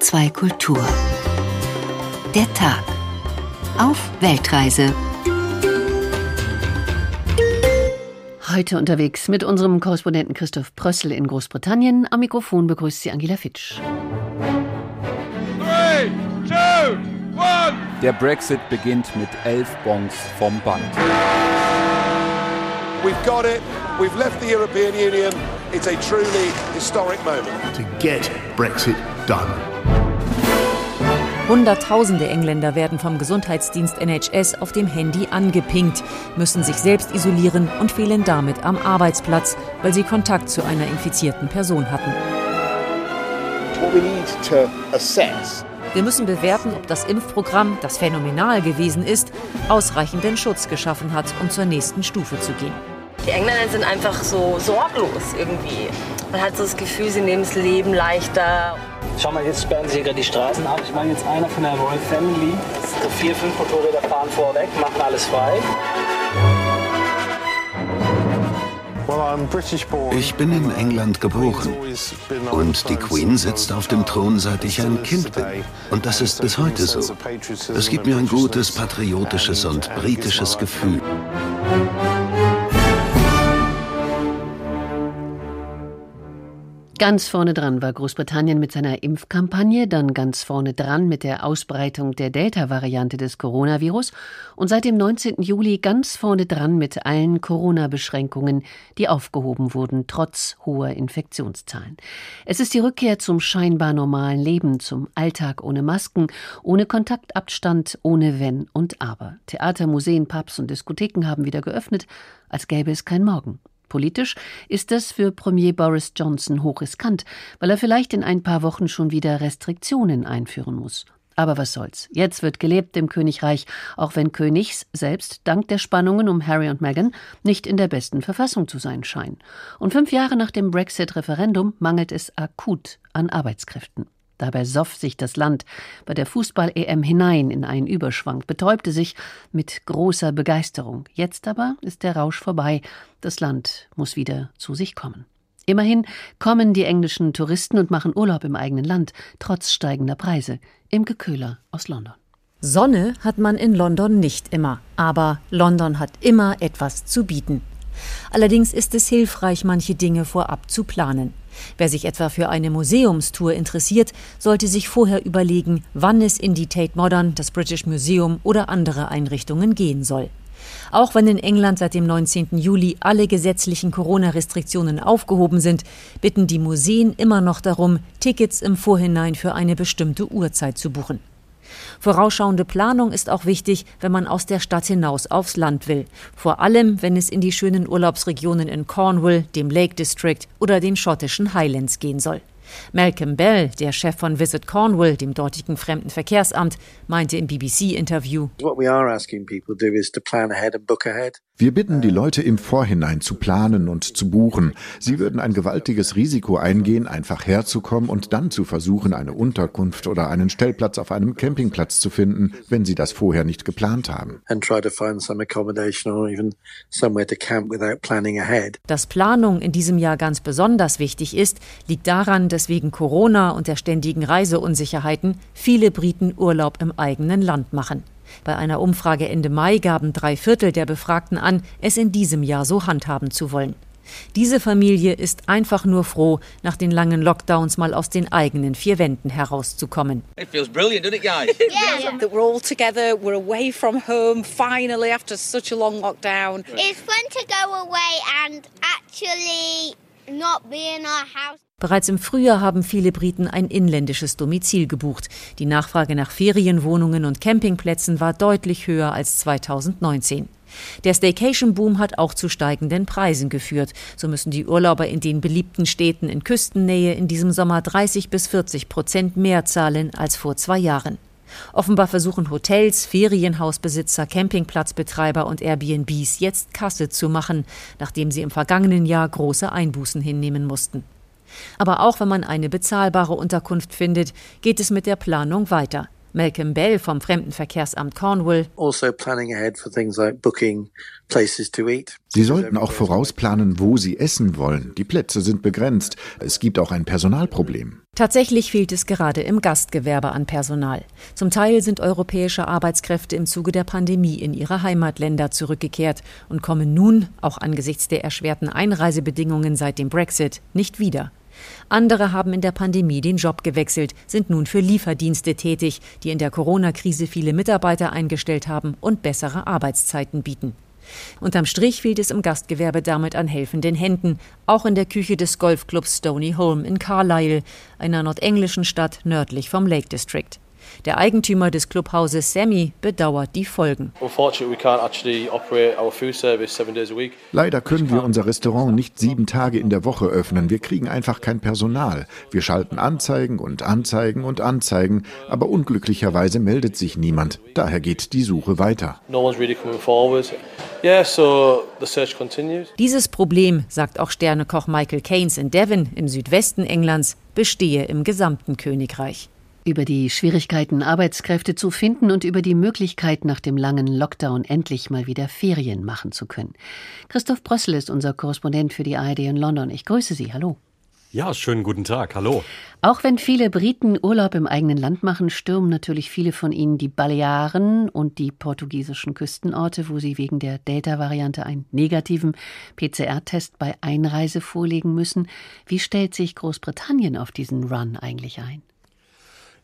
HR2 Kultur. Der Tag. Auf Weltreise. Heute unterwegs mit unserem Korrespondenten Christoph Prössel in Großbritannien. Am Mikrofon begrüßt sie Angela Fitsch. Three, two, one. Der Brexit beginnt mit elf Bonds vom Band. We've got it. We've left the European Union. It's a truly historic moment. to get Brexit done. Hunderttausende Engländer werden vom Gesundheitsdienst NHS auf dem Handy angepinkt, müssen sich selbst isolieren und fehlen damit am Arbeitsplatz, weil sie Kontakt zu einer infizierten Person hatten. Wir müssen bewerten, ob das Impfprogramm, das phänomenal gewesen ist, ausreichenden Schutz geschaffen hat, um zur nächsten Stufe zu gehen. Die Engländer sind einfach so sorglos irgendwie. Man hat so das Gefühl, sie nehmen das Leben leichter. Schau mal, jetzt sperren sie hier gerade die Straßen ab. Ich meine, jetzt einer von der Royal Family. So vier, fünf Motorräder fahren vorweg, machen alles frei. Ich bin in England geboren und die Queen sitzt auf dem Thron, seit ich ein Kind bin. Und das ist bis heute so. Es gibt mir ein gutes patriotisches und britisches Gefühl. Ganz vorne dran war Großbritannien mit seiner Impfkampagne, dann ganz vorne dran mit der Ausbreitung der Delta-Variante des Coronavirus und seit dem 19. Juli ganz vorne dran mit allen Corona-Beschränkungen, die aufgehoben wurden, trotz hoher Infektionszahlen. Es ist die Rückkehr zum scheinbar normalen Leben, zum Alltag ohne Masken, ohne Kontaktabstand, ohne Wenn und Aber. Theater, Museen, Pubs und Diskotheken haben wieder geöffnet, als gäbe es kein Morgen. Politisch ist das für Premier Boris Johnson hochriskant, weil er vielleicht in ein paar Wochen schon wieder Restriktionen einführen muss. Aber was soll's? Jetzt wird gelebt im Königreich, auch wenn Königs selbst dank der Spannungen um Harry und Meghan nicht in der besten Verfassung zu sein scheinen. Und fünf Jahre nach dem Brexit-Referendum mangelt es akut an Arbeitskräften. Dabei soff sich das Land bei der Fußball-EM hinein in einen Überschwang, betäubte sich mit großer Begeisterung. Jetzt aber ist der Rausch vorbei. Das Land muss wieder zu sich kommen. Immerhin kommen die englischen Touristen und machen Urlaub im eigenen Land, trotz steigender Preise. Imke Köhler aus London. Sonne hat man in London nicht immer, aber London hat immer etwas zu bieten. Allerdings ist es hilfreich, manche Dinge vorab zu planen. Wer sich etwa für eine Museumstour interessiert, sollte sich vorher überlegen, wann es in die Tate Modern, das British Museum oder andere Einrichtungen gehen soll. Auch wenn in England seit dem 19. Juli alle gesetzlichen Corona-Restriktionen aufgehoben sind, bitten die Museen immer noch darum, Tickets im Vorhinein für eine bestimmte Uhrzeit zu buchen. Vorausschauende Planung ist auch wichtig, wenn man aus der Stadt hinaus aufs Land will. Vor allem, wenn es in die schönen Urlaubsregionen in Cornwall, dem Lake District oder den schottischen Highlands gehen soll. Malcolm Bell, der Chef von Visit Cornwall, dem dortigen Fremdenverkehrsamt, meinte im BBC-Interview, wir bitten die Leute im Vorhinein zu planen und zu buchen. Sie würden ein gewaltiges Risiko eingehen, einfach herzukommen und dann zu versuchen, eine Unterkunft oder einen Stellplatz auf einem Campingplatz zu finden, wenn sie das vorher nicht geplant haben. Dass Planung in diesem Jahr ganz besonders wichtig ist, liegt daran, dass wegen Corona und der ständigen Reiseunsicherheiten viele Briten Urlaub im eigenen Land machen. Bei einer Umfrage Ende Mai gaben drei Viertel der Befragten an, es in diesem Jahr so handhaben zu wollen. Diese Familie ist einfach nur froh, nach den langen Lockdowns mal aus den eigenen vier Wänden herauszukommen. It feels brilliant, doesn't it, guys? Yeah. That we're all together, we're away from home finally after such a long lockdown. It's fun to go away and actually not be in our house. Bereits im Frühjahr haben viele Briten ein inländisches Domizil gebucht. Die Nachfrage nach Ferienwohnungen und Campingplätzen war deutlich höher als 2019. Der Staycation-Boom hat auch zu steigenden Preisen geführt. So müssen die Urlauber in den beliebten Städten in Küstennähe in diesem Sommer 30 bis 40 Prozent mehr zahlen als vor zwei Jahren. Offenbar versuchen Hotels, Ferienhausbesitzer, Campingplatzbetreiber und Airbnbs jetzt Kasse zu machen, nachdem sie im vergangenen Jahr große Einbußen hinnehmen mussten. Aber auch wenn man eine bezahlbare Unterkunft findet, geht es mit der Planung weiter. Malcolm Bell vom Fremdenverkehrsamt Cornwall. Sie sollten auch vorausplanen, wo Sie essen wollen. Die Plätze sind begrenzt. Es gibt auch ein Personalproblem. Tatsächlich fehlt es gerade im Gastgewerbe an Personal. Zum Teil sind europäische Arbeitskräfte im Zuge der Pandemie in ihre Heimatländer zurückgekehrt und kommen nun, auch angesichts der erschwerten Einreisebedingungen seit dem Brexit, nicht wieder. Andere haben in der Pandemie den Job gewechselt, sind nun für Lieferdienste tätig, die in der Corona-Krise viele Mitarbeiter eingestellt haben und bessere Arbeitszeiten bieten. Unterm Strich fehlt es im Gastgewerbe damit an helfenden Händen, auch in der Küche des Golfclubs Stony Holm in Carlisle, einer nordenglischen Stadt nördlich vom Lake District. Der Eigentümer des Clubhauses Sammy bedauert die Folgen. Leider können wir unser Restaurant nicht sieben Tage in der Woche öffnen. Wir kriegen einfach kein Personal. Wir schalten Anzeigen und Anzeigen und Anzeigen, aber unglücklicherweise meldet sich niemand. Daher geht die Suche weiter. Dieses Problem, sagt auch Sternekoch Michael Keynes in Devon im Südwesten Englands, bestehe im gesamten Königreich. Über die Schwierigkeiten, Arbeitskräfte zu finden und über die Möglichkeit, nach dem langen Lockdown endlich mal wieder Ferien machen zu können. Christoph Brössel ist unser Korrespondent für die ARD in London. Ich grüße Sie. Hallo. Ja, schönen guten Tag. Hallo. Auch wenn viele Briten Urlaub im eigenen Land machen, stürmen natürlich viele von ihnen die Balearen und die portugiesischen Küstenorte, wo sie wegen der Delta-Variante einen negativen PCR-Test bei Einreise vorlegen müssen. Wie stellt sich Großbritannien auf diesen Run eigentlich ein?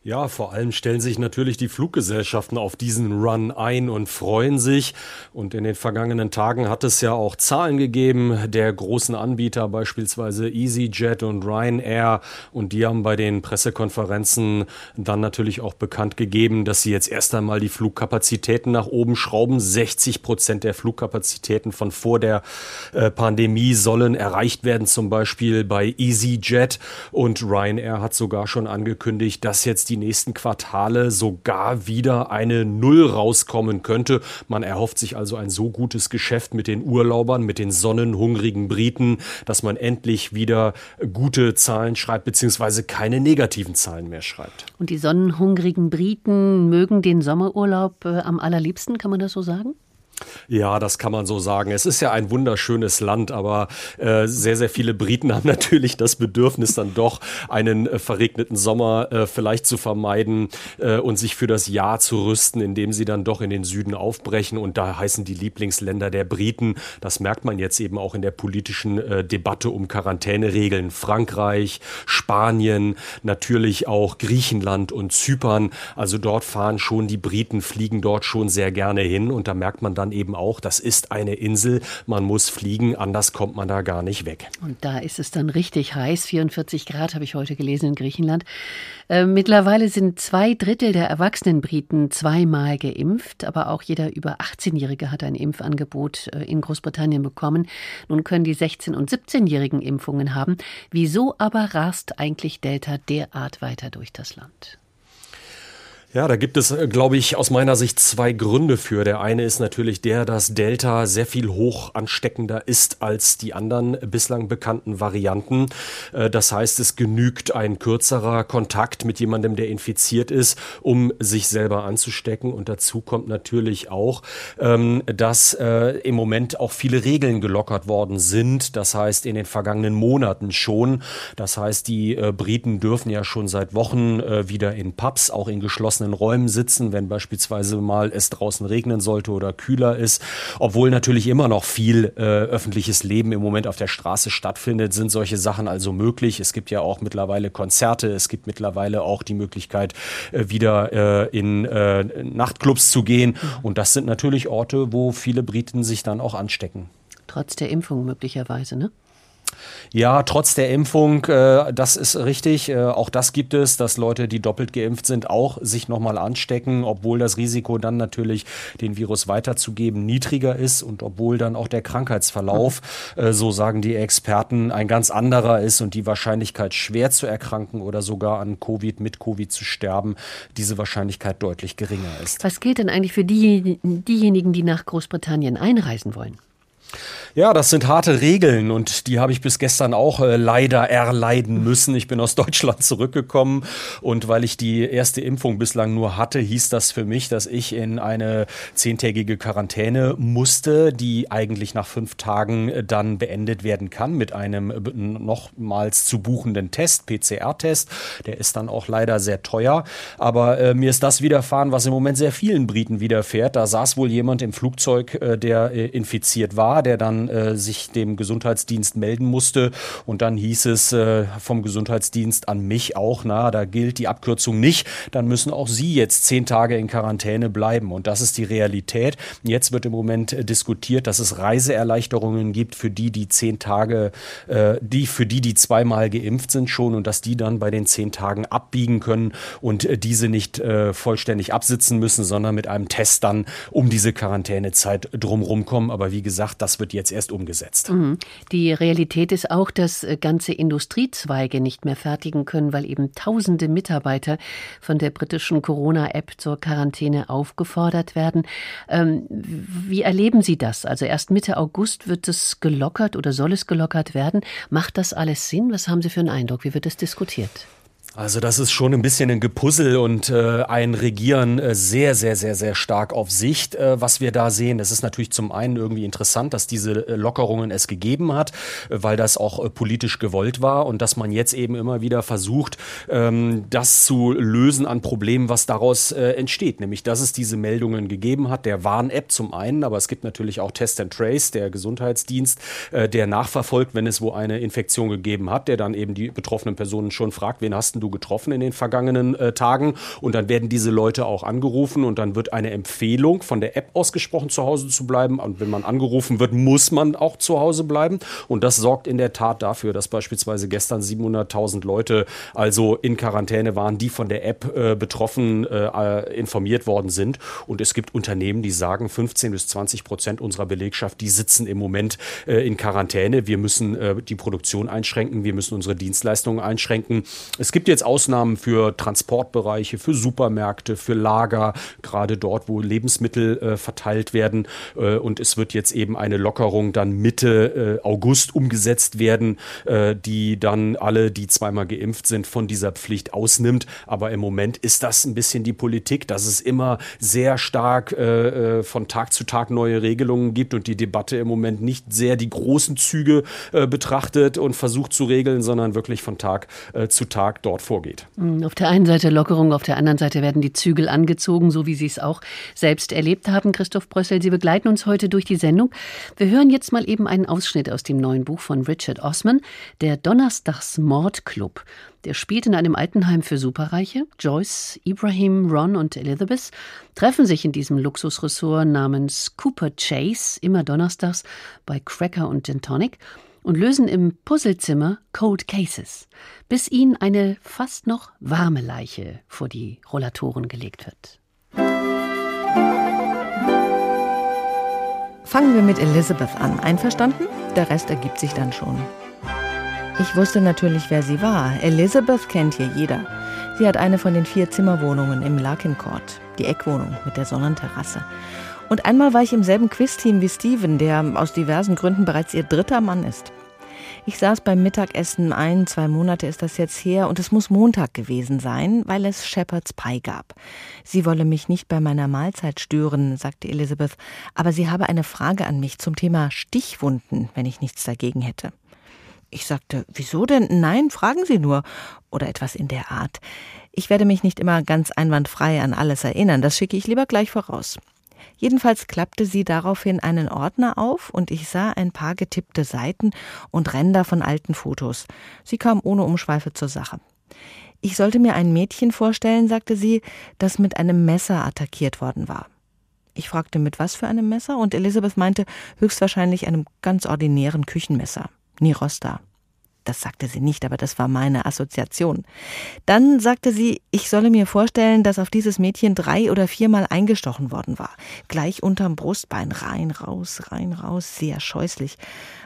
Ja, vor allem stellen sich natürlich die Fluggesellschaften auf diesen Run ein und freuen sich. Und in den vergangenen Tagen hat es ja auch Zahlen gegeben der großen Anbieter, beispielsweise EasyJet und Ryanair. Und die haben bei den Pressekonferenzen dann natürlich auch bekannt gegeben, dass sie jetzt erst einmal die Flugkapazitäten nach oben schrauben. 60 Prozent der Flugkapazitäten von vor der äh, Pandemie sollen erreicht werden, zum Beispiel bei EasyJet. Und Ryanair hat sogar schon angekündigt, dass jetzt die die nächsten Quartale sogar wieder eine Null rauskommen könnte. Man erhofft sich also ein so gutes Geschäft mit den Urlaubern, mit den sonnenhungrigen Briten, dass man endlich wieder gute Zahlen schreibt, beziehungsweise keine negativen Zahlen mehr schreibt. Und die sonnenhungrigen Briten mögen den Sommerurlaub äh, am allerliebsten, kann man das so sagen? Ja, das kann man so sagen. Es ist ja ein wunderschönes Land, aber äh, sehr, sehr viele Briten haben natürlich das Bedürfnis, dann doch einen äh, verregneten Sommer äh, vielleicht zu vermeiden äh, und sich für das Jahr zu rüsten, indem sie dann doch in den Süden aufbrechen. Und da heißen die Lieblingsländer der Briten, das merkt man jetzt eben auch in der politischen äh, Debatte um Quarantäneregeln, Frankreich, Spanien, natürlich auch Griechenland und Zypern. Also dort fahren schon die Briten, fliegen dort schon sehr gerne hin und da merkt man dann, dann eben auch, das ist eine Insel, man muss fliegen, anders kommt man da gar nicht weg. Und da ist es dann richtig heiß, 44 Grad habe ich heute gelesen in Griechenland. Äh, mittlerweile sind zwei Drittel der erwachsenen Briten zweimal geimpft, aber auch jeder über 18-Jährige hat ein Impfangebot äh, in Großbritannien bekommen. Nun können die 16- und 17-Jährigen Impfungen haben. Wieso aber rast eigentlich Delta derart weiter durch das Land? Ja, da gibt es, äh, glaube ich, aus meiner Sicht zwei Gründe für. Der eine ist natürlich der, dass Delta sehr viel hoch ansteckender ist als die anderen bislang bekannten Varianten. Äh, das heißt, es genügt ein kürzerer Kontakt mit jemandem, der infiziert ist, um sich selber anzustecken. Und dazu kommt natürlich auch, ähm, dass äh, im Moment auch viele Regeln gelockert worden sind. Das heißt, in den vergangenen Monaten schon. Das heißt, die Briten dürfen ja schon seit Wochen wieder in Pubs, auch in geschlossenen geschlossenen Räumen sitzen, wenn beispielsweise mal es draußen regnen sollte oder kühler ist. Obwohl natürlich immer noch viel äh, öffentliches Leben im Moment auf der Straße stattfindet, sind solche Sachen also möglich. Es gibt ja auch mittlerweile Konzerte, es gibt mittlerweile auch die Möglichkeit, äh, wieder äh, in äh, Nachtclubs zu gehen. Und das sind natürlich Orte, wo viele Briten sich dann auch anstecken. Trotz der Impfung möglicherweise, ne? Ja, trotz der Impfung, äh, das ist richtig. Äh, auch das gibt es, dass Leute, die doppelt geimpft sind, auch sich nochmal anstecken, obwohl das Risiko dann natürlich, den Virus weiterzugeben, niedriger ist und obwohl dann auch der Krankheitsverlauf, äh, so sagen die Experten, ein ganz anderer ist und die Wahrscheinlichkeit, schwer zu erkranken oder sogar an Covid, mit Covid zu sterben, diese Wahrscheinlichkeit deutlich geringer ist. Was gilt denn eigentlich für die, diejenigen, die nach Großbritannien einreisen wollen? Ja, das sind harte Regeln und die habe ich bis gestern auch äh, leider erleiden müssen. Ich bin aus Deutschland zurückgekommen und weil ich die erste Impfung bislang nur hatte, hieß das für mich, dass ich in eine zehntägige Quarantäne musste, die eigentlich nach fünf Tagen äh, dann beendet werden kann mit einem äh, nochmals zu buchenden Test, PCR-Test. Der ist dann auch leider sehr teuer. Aber äh, mir ist das widerfahren, was im Moment sehr vielen Briten widerfährt. Da saß wohl jemand im Flugzeug, äh, der äh, infiziert war, der dann äh, sich dem Gesundheitsdienst melden musste. Und dann hieß es äh, vom Gesundheitsdienst an mich auch, na, da gilt die Abkürzung nicht. Dann müssen auch Sie jetzt zehn Tage in Quarantäne bleiben. Und das ist die Realität. Jetzt wird im Moment äh, diskutiert, dass es Reiseerleichterungen gibt für die, die zehn Tage, äh, die für die, die zweimal geimpft sind schon und dass die dann bei den zehn Tagen abbiegen können und äh, diese nicht äh, vollständig absitzen müssen, sondern mit einem Test dann um diese Quarantänezeit drumherum kommen. Aber wie gesagt, das wird jetzt erst umgesetzt. Mhm. Die Realität ist auch, dass äh, ganze Industriezweige nicht mehr fertigen können, weil eben tausende Mitarbeiter von der britischen Corona-App zur Quarantäne aufgefordert werden. Ähm, wie erleben Sie das? Also erst Mitte August wird es gelockert oder soll es gelockert werden. Macht das alles Sinn? Was haben Sie für einen Eindruck? Wie wird es diskutiert? Also das ist schon ein bisschen ein Gepuzzle und äh, ein Regieren äh, sehr, sehr, sehr, sehr stark auf Sicht, äh, was wir da sehen. Es ist natürlich zum einen irgendwie interessant, dass diese äh, Lockerungen es gegeben hat, äh, weil das auch äh, politisch gewollt war und dass man jetzt eben immer wieder versucht, ähm, das zu lösen an Problemen, was daraus äh, entsteht. Nämlich, dass es diese Meldungen gegeben hat, der Warn-App zum einen, aber es gibt natürlich auch Test and Trace, der Gesundheitsdienst, äh, der nachverfolgt, wenn es wo eine Infektion gegeben hat, der dann eben die betroffenen Personen schon fragt, wen hast du getroffen in den vergangenen äh, Tagen. Und dann werden diese Leute auch angerufen und dann wird eine Empfehlung von der App ausgesprochen, zu Hause zu bleiben. Und wenn man angerufen wird, muss man auch zu Hause bleiben. Und das sorgt in der Tat dafür, dass beispielsweise gestern 700.000 Leute also in Quarantäne waren, die von der App äh, betroffen äh, informiert worden sind. Und es gibt Unternehmen, die sagen, 15 bis 20 Prozent unserer Belegschaft, die sitzen im Moment äh, in Quarantäne. Wir müssen äh, die Produktion einschränken, wir müssen unsere Dienstleistungen einschränken. Es gibt jetzt Ausnahmen für Transportbereiche, für Supermärkte, für Lager, gerade dort, wo Lebensmittel äh, verteilt werden. Äh, und es wird jetzt eben eine Lockerung dann Mitte äh, August umgesetzt werden, äh, die dann alle, die zweimal geimpft sind, von dieser Pflicht ausnimmt. Aber im Moment ist das ein bisschen die Politik, dass es immer sehr stark äh, äh, von Tag zu Tag neue Regelungen gibt und die Debatte im Moment nicht sehr die großen Züge betrachtet und versucht zu regeln, sondern wirklich von Tag zu Tag dort vorgeht. Hm, auf der einen Seite Lockerung, auf der anderen Seite werden die Zügel angezogen, so wie Sie es auch selbst erlebt haben. Christoph Brössel, Sie begleiten uns heute durch die Sendung. Wir hören jetzt mal eben einen Ausschnitt aus dem neuen Buch von Richard Osman, der Donnerstagsmordclub. Der spielt in einem Altenheim für Superreiche. Joyce, Ibrahim, Ron und Elizabeth treffen sich in diesem Luxusressort namens Cooper Chase immer donnerstags bei Cracker und Gin Tonic und lösen im Puzzlezimmer Cold Cases, bis ihnen eine fast noch warme Leiche vor die Rollatoren gelegt wird. Fangen wir mit Elizabeth an. Einverstanden? Der Rest ergibt sich dann schon. Ich wusste natürlich, wer sie war. Elizabeth kennt hier jeder. Sie hat eine von den vier Zimmerwohnungen im Larkin Court, die Eckwohnung mit der Sonnenterrasse. Und einmal war ich im selben Quizteam wie Steven, der aus diversen Gründen bereits ihr dritter Mann ist. Ich saß beim Mittagessen ein, zwei Monate ist das jetzt her, und es muss Montag gewesen sein, weil es Shepherd's Pie gab. Sie wolle mich nicht bei meiner Mahlzeit stören, sagte Elizabeth, aber sie habe eine Frage an mich zum Thema Stichwunden, wenn ich nichts dagegen hätte. Ich sagte, wieso denn? Nein, fragen Sie nur. Oder etwas in der Art. Ich werde mich nicht immer ganz einwandfrei an alles erinnern, das schicke ich lieber gleich voraus. Jedenfalls klappte sie daraufhin einen Ordner auf und ich sah ein paar getippte Seiten und Ränder von alten Fotos. Sie kam ohne Umschweife zur Sache. Ich sollte mir ein Mädchen vorstellen, sagte sie, das mit einem Messer attackiert worden war. Ich fragte, mit was für einem Messer? Und Elisabeth meinte, höchstwahrscheinlich einem ganz ordinären Küchenmesser. Nirosta. Das sagte sie nicht, aber das war meine Assoziation. Dann sagte sie, ich solle mir vorstellen, dass auf dieses Mädchen drei oder viermal eingestochen worden war. Gleich unterm Brustbein, rein, raus, rein, raus, sehr scheußlich.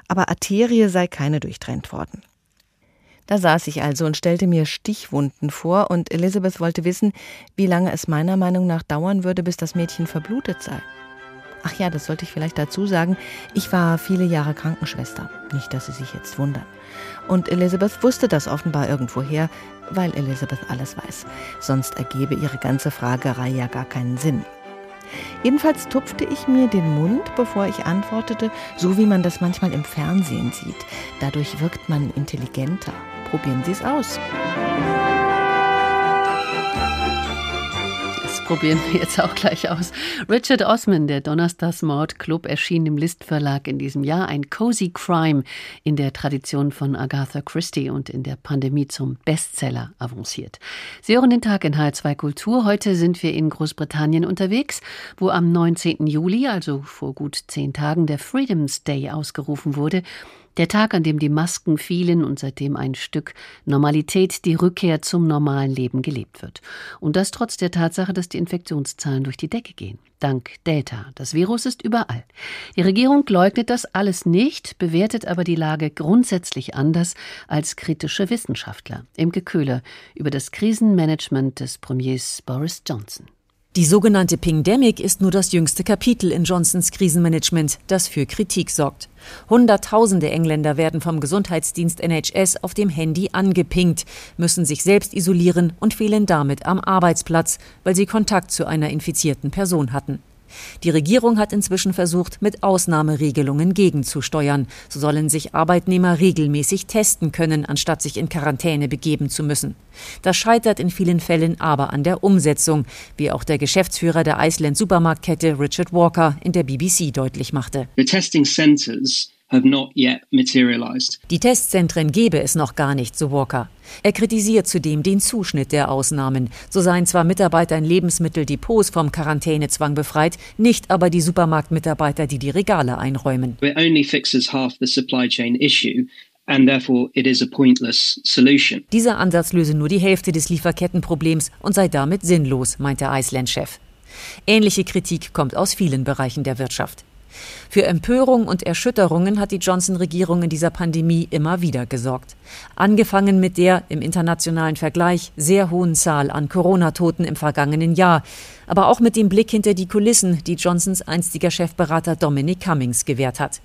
Aber Arterie sei keine durchtrennt worden. Da saß ich also und stellte mir Stichwunden vor, und Elizabeth wollte wissen, wie lange es meiner Meinung nach dauern würde, bis das Mädchen verblutet sei. Ach ja, das sollte ich vielleicht dazu sagen. Ich war viele Jahre Krankenschwester. Nicht, dass Sie sich jetzt wundern. Und Elizabeth wusste das offenbar irgendwoher, weil Elizabeth alles weiß. Sonst ergebe ihre ganze Fragerei ja gar keinen Sinn. Jedenfalls tupfte ich mir den Mund, bevor ich antwortete, so wie man das manchmal im Fernsehen sieht. Dadurch wirkt man intelligenter. Probieren Sie es aus. Probieren wir jetzt auch gleich aus. Richard Osman, der Donnerstagsmord Club, erschien im List Verlag in diesem Jahr. Ein Cozy Crime in der Tradition von Agatha Christie und in der Pandemie zum Bestseller avanciert. Sie hören den Tag in H2 Kultur. Heute sind wir in Großbritannien unterwegs, wo am 19. Juli, also vor gut zehn Tagen, der Freedom's Day ausgerufen wurde. Der Tag, an dem die Masken fielen und seitdem ein Stück Normalität, die Rückkehr zum normalen Leben gelebt wird. Und das trotz der Tatsache, dass die Infektionszahlen durch die Decke gehen. Dank Delta. Das Virus ist überall. Die Regierung leugnet das alles nicht, bewertet aber die Lage grundsätzlich anders als kritische Wissenschaftler. Imke Köhler über das Krisenmanagement des Premiers Boris Johnson. Die sogenannte Pingdemic ist nur das jüngste Kapitel in Johnsons Krisenmanagement, das für Kritik sorgt. Hunderttausende Engländer werden vom Gesundheitsdienst NHS auf dem Handy angepinkt, müssen sich selbst isolieren und fehlen damit am Arbeitsplatz, weil sie Kontakt zu einer infizierten Person hatten. Die Regierung hat inzwischen versucht, mit Ausnahmeregelungen gegenzusteuern. So sollen sich Arbeitnehmer regelmäßig testen können, anstatt sich in Quarantäne begeben zu müssen. Das scheitert in vielen Fällen aber an der Umsetzung, wie auch der Geschäftsführer der Iceland Supermarktkette Richard Walker in der BBC deutlich machte. The testing centers die Testzentren gebe es noch gar nicht, so Walker. Er kritisiert zudem den Zuschnitt der Ausnahmen. So seien zwar Mitarbeiter in Lebensmitteldepots vom Quarantänezwang befreit, nicht aber die Supermarktmitarbeiter, die die Regale einräumen. It only fixes half the supply chain issue. And therefore it is a pointless solution. Dieser Ansatz löse nur die Hälfte des Lieferkettenproblems und sei damit sinnlos, meint der Iceland-Chef. Ähnliche Kritik kommt aus vielen Bereichen der Wirtschaft. Für Empörung und Erschütterungen hat die Johnson-Regierung in dieser Pandemie immer wieder gesorgt. Angefangen mit der im internationalen Vergleich sehr hohen Zahl an Corona-Toten im vergangenen Jahr, aber auch mit dem Blick hinter die Kulissen, die Johnsons einstiger Chefberater Dominic Cummings gewährt hat.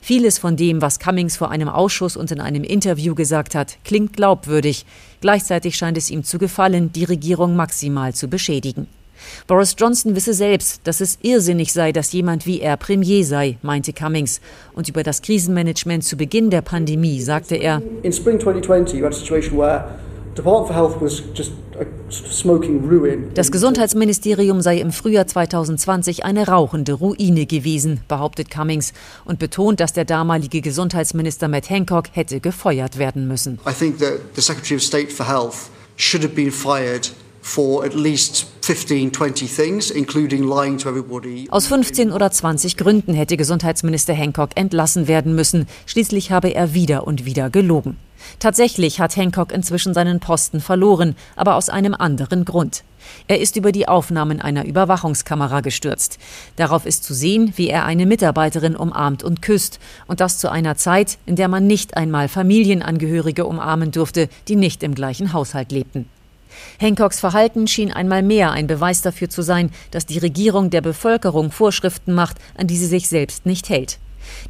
Vieles von dem, was Cummings vor einem Ausschuss und in einem Interview gesagt hat, klingt glaubwürdig. Gleichzeitig scheint es ihm zu gefallen, die Regierung maximal zu beschädigen. Boris Johnson wisse selbst, dass es irrsinnig sei, dass jemand wie er Premier sei, meinte Cummings. Und über das Krisenmanagement zu Beginn der Pandemie sagte er, In spring 2020 you had a situation where das Gesundheitsministerium sei im Frühjahr 2020 eine rauchende Ruine gewesen, behauptet Cummings und betont, dass der damalige Gesundheitsminister Matt Hancock hätte gefeuert werden müssen. I think that the Secretary of State for Health should have been fired aus 15 oder 20 Gründen hätte Gesundheitsminister Hancock entlassen werden müssen. Schließlich habe er wieder und wieder gelogen. Tatsächlich hat Hancock inzwischen seinen Posten verloren, aber aus einem anderen Grund. Er ist über die Aufnahmen einer Überwachungskamera gestürzt. Darauf ist zu sehen, wie er eine Mitarbeiterin umarmt und küsst, und das zu einer Zeit, in der man nicht einmal Familienangehörige umarmen durfte, die nicht im gleichen Haushalt lebten. Hancocks Verhalten schien einmal mehr ein Beweis dafür zu sein, dass die Regierung der Bevölkerung Vorschriften macht, an die sie sich selbst nicht hält.